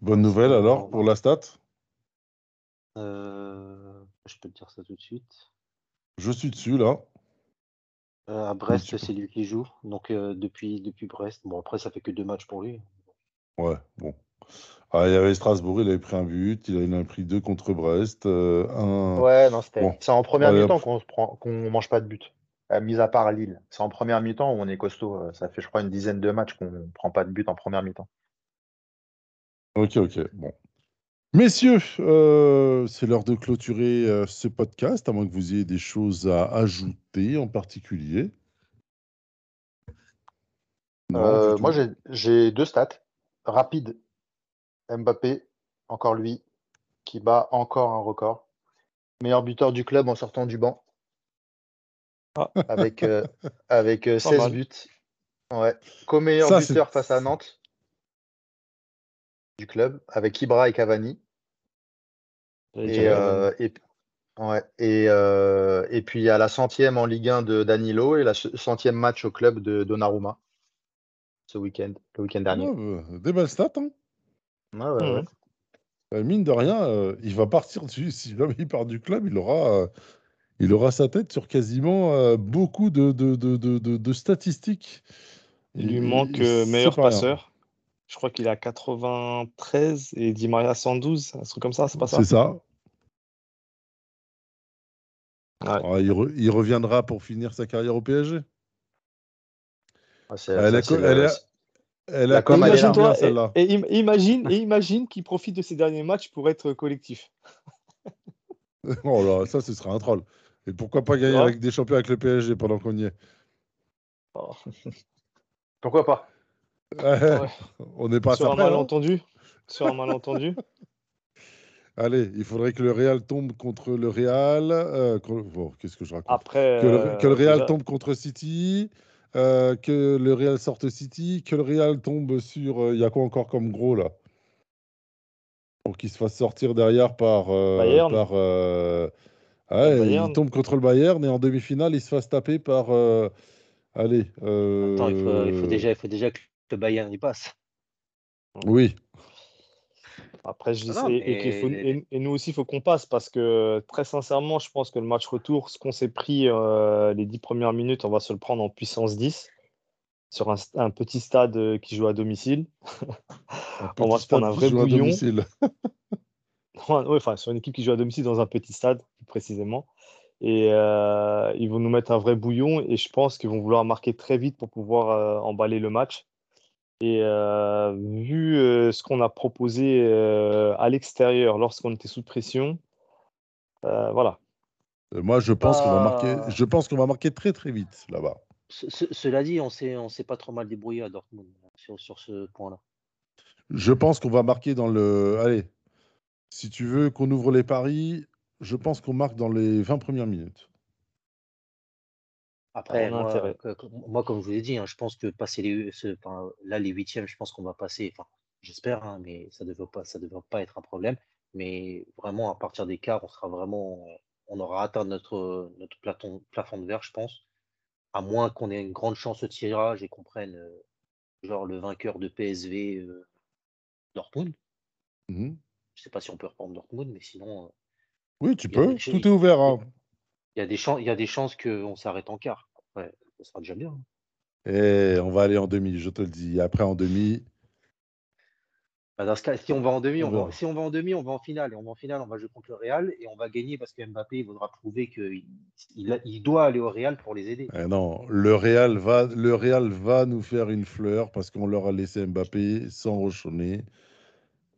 Bonne nouvelle alors pour la stat?
Euh, je peux te dire ça tout de suite.
Je suis dessus là.
Euh, à Brest, c'est lui qui joue. Donc euh, depuis, depuis Brest. Bon, après, ça fait que deux matchs pour lui.
Ouais, bon. Ah, il y avait Strasbourg, il avait pris un but, il en a pris deux contre Brest. euh, un...
Ouais, non, c'était.
Bon.
C'est en première mi-temps qu'on prend, qu'on mange pas de but. Euh, mis à part Lille. C'est en première mi-temps où on est costaud. euh, Ça fait, je crois, une dizaine de matchs qu'on prend pas de but en première mi-temps.
Ok, ok, bon. Messieurs, euh, c'est l'heure de clôturer ce podcast, à moins que vous ayez des choses à ajouter en particulier. Non,
moi, j'ai deux stats. Rapide. Mbappé, encore lui, qui bat encore un record. Meilleur buteur du club en sortant du banc.
Ah.
Avec, euh, avec euh,
Pas
16
mal.
buts. Ouais. Co-meilleur buteur face à Nantes du club, avec Ibra et Cavani. Et,
dire Cavani.
euh, et, ouais, et, euh, et puis il y a la centième en Ligue 1 de Danilo et la ce- centième match au club de Donnarumma ce week-end, le week-end dernier.
Bah, des belles stats, hein.
Ouais, ouais, ouais.
Euh, mine de rien, euh, il va partir dessus. Si jamais il part du club, il aura, euh, il aura sa tête sur quasiment euh, beaucoup de, de, de, de, de- de statistiques.
Il lui manque euh, meilleur
pas rien.
passeur. Je crois qu'il a 93 et Di Maria 112, un truc comme ça, c'est pas ça?
C'est ça.
Ouais.
Alors, il, re- il reviendra pour finir sa carrière au PSG.
Ah,
Elle
ça,
a,
c'est
co-
le-
elle a, elle a
la com,
connu
elle est là.
bien,
Imagine-toi,
celle-là.
et, et im- imagine, et imagine qu'il profite de ces derniers matchs pour être collectif.
Oh là, ça, ce serait un troll. Et pourquoi pas gagner avec des champions avec le PSG pendant qu'on y est?
Oh,
Pourquoi pas?
ouais.
On n'est pas
Sur un
hein.
malentendu. Sur un malentendu.
Allez, il faudrait que le Real tombe contre le Real. euh, Qu'est-ce que je raconte?
Après,
que, le,
euh,
que le Real
déjà-
tombe contre City, euh, que le Real sorte City, que le Real tombe sur. euh, Il y a quoi encore comme gros là? Pour qu'il se fasse sortir derrière par. euh,
Bayern.
par Ouais,
Bayern.
il tombe contre le Bayern et en demi-finale, il se fasse taper par. allez.
Attends, il faut, il faut déjà, il faut déjà que le Bayern y passe.
Oui.
Après, je dis,
Ah non,
et, et qu'il faut-
mais-
et- et nous aussi, il faut qu'on passe parce que très sincèrement, je pense que le match retour, ce qu'on s'est pris euh, les dix premières minutes, on va se le prendre en puissance 10 sur un, un petit stade euh, qui joue à domicile. On va se prendre un vrai bouillon. Ouais, ouais, enfin, sur une équipe qui joue à domicile dans un petit stade, plus précisément. Et euh, ils vont nous mettre un vrai bouillon et je pense qu'ils vont vouloir marquer très vite pour pouvoir euh, emballer le match. Et euh, vu euh, ce qu'on a proposé euh, à l'extérieur lorsqu'on était sous pression, euh, voilà.
Moi, je pense qu'on va marquer.
Pas-
Je pense qu'on va marquer très très vite là-bas.
Ce- ce- cela dit, on s'est, on s'est pas trop mal débrouillé à Dortmund sur, sur ce point-là.
Je pense qu'on va marquer dans le. Allez, si tu veux qu'on ouvre les paris, je pense qu'on marque dans les 20 premières minutes.
Après,
a
moi,
intérêt.
que- que- moi, comme je vous l'ai dit, hein, je pense que passer les, ce- enfin, là, les huitièmes, je pense qu'on va passer. Enfin, j'espère, hein, mais ça ne devrait pas, ça devrait pas être un problème. Mais vraiment, à partir des quarts, on sera vraiment, on aura atteint notre, notre plafond, plafond de verre, je pense. À moins qu'on ait une grande chance au tirage et qu'on prenne, euh, genre, le vainqueur de PSV euh, Dortmund.
Mhm.
Je sais pas si on peut reprendre Dortmund, mais sinon, euh,
Oui, tu peux. Tout est ouvert. hein.
Il y a des chances, il y a des chances qu'on s'arrête en quart. Ça sera déjà bien. hein.
Et on va aller en demi, je te le dis. Après, en demi,
Bah, dans ce cas, si on va en demi,
On
on va, si on va en demi, on va en finale. Et on va en finale, on va jouer contre le Real et on va gagner parce que Mbappé il voudra prouver qu'il il, a- il doit aller au Real pour les aider.
eh non, le Real, va, le Real va nous faire une fleur parce qu'on leur a laissé Mbappé sans rochonner.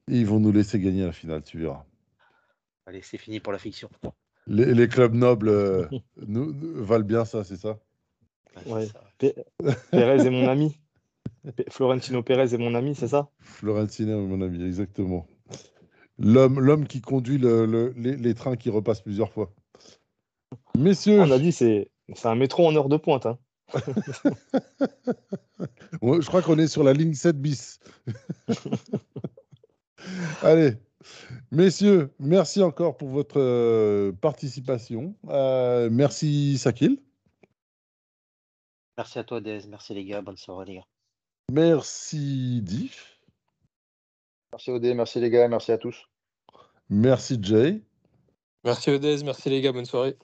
Et ils vont nous laisser gagner la finale, tu verras.
Allez, c'est fini pour la fiction.
Les, les clubs nobles euh, nous, nous- valent bien ça, c'est ça
Ouais.
Pérez est mon ami. P- Florentino Pérez est mon ami, c'est ça?
Florentino, mon ami, exactement. L'homme, l'homme qui conduit le- le- les, les trains qui repassent plusieurs fois. Messieurs,
On a dit c'est c'est un métro en heure de pointe. Hein.
je crois qu'on est sur la ligne 7 bis. Allez, messieurs, merci encore pour votre euh, participation. Euh, merci Sakil.
Merci à toi, Dez. Merci les gars. Bonne soirée, les gars.
Merci Diff.
Merci Odé, merci les gars, merci à tous.
Merci Jay.
Merci Odez, merci les gars, bonne soirée.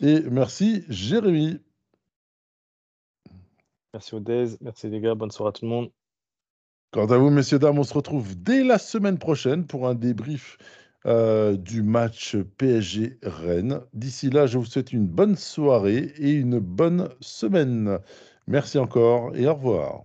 Et merci Jérémy.
Merci Odez, merci les gars, bonne soirée à tout le monde.
Quant à vous, messieurs, dames, on se retrouve dès la semaine prochaine pour un débrief euh, du match PSG-Rennes. D'ici là, je vous souhaite une bonne soirée et une bonne semaine. Merci encore et au revoir.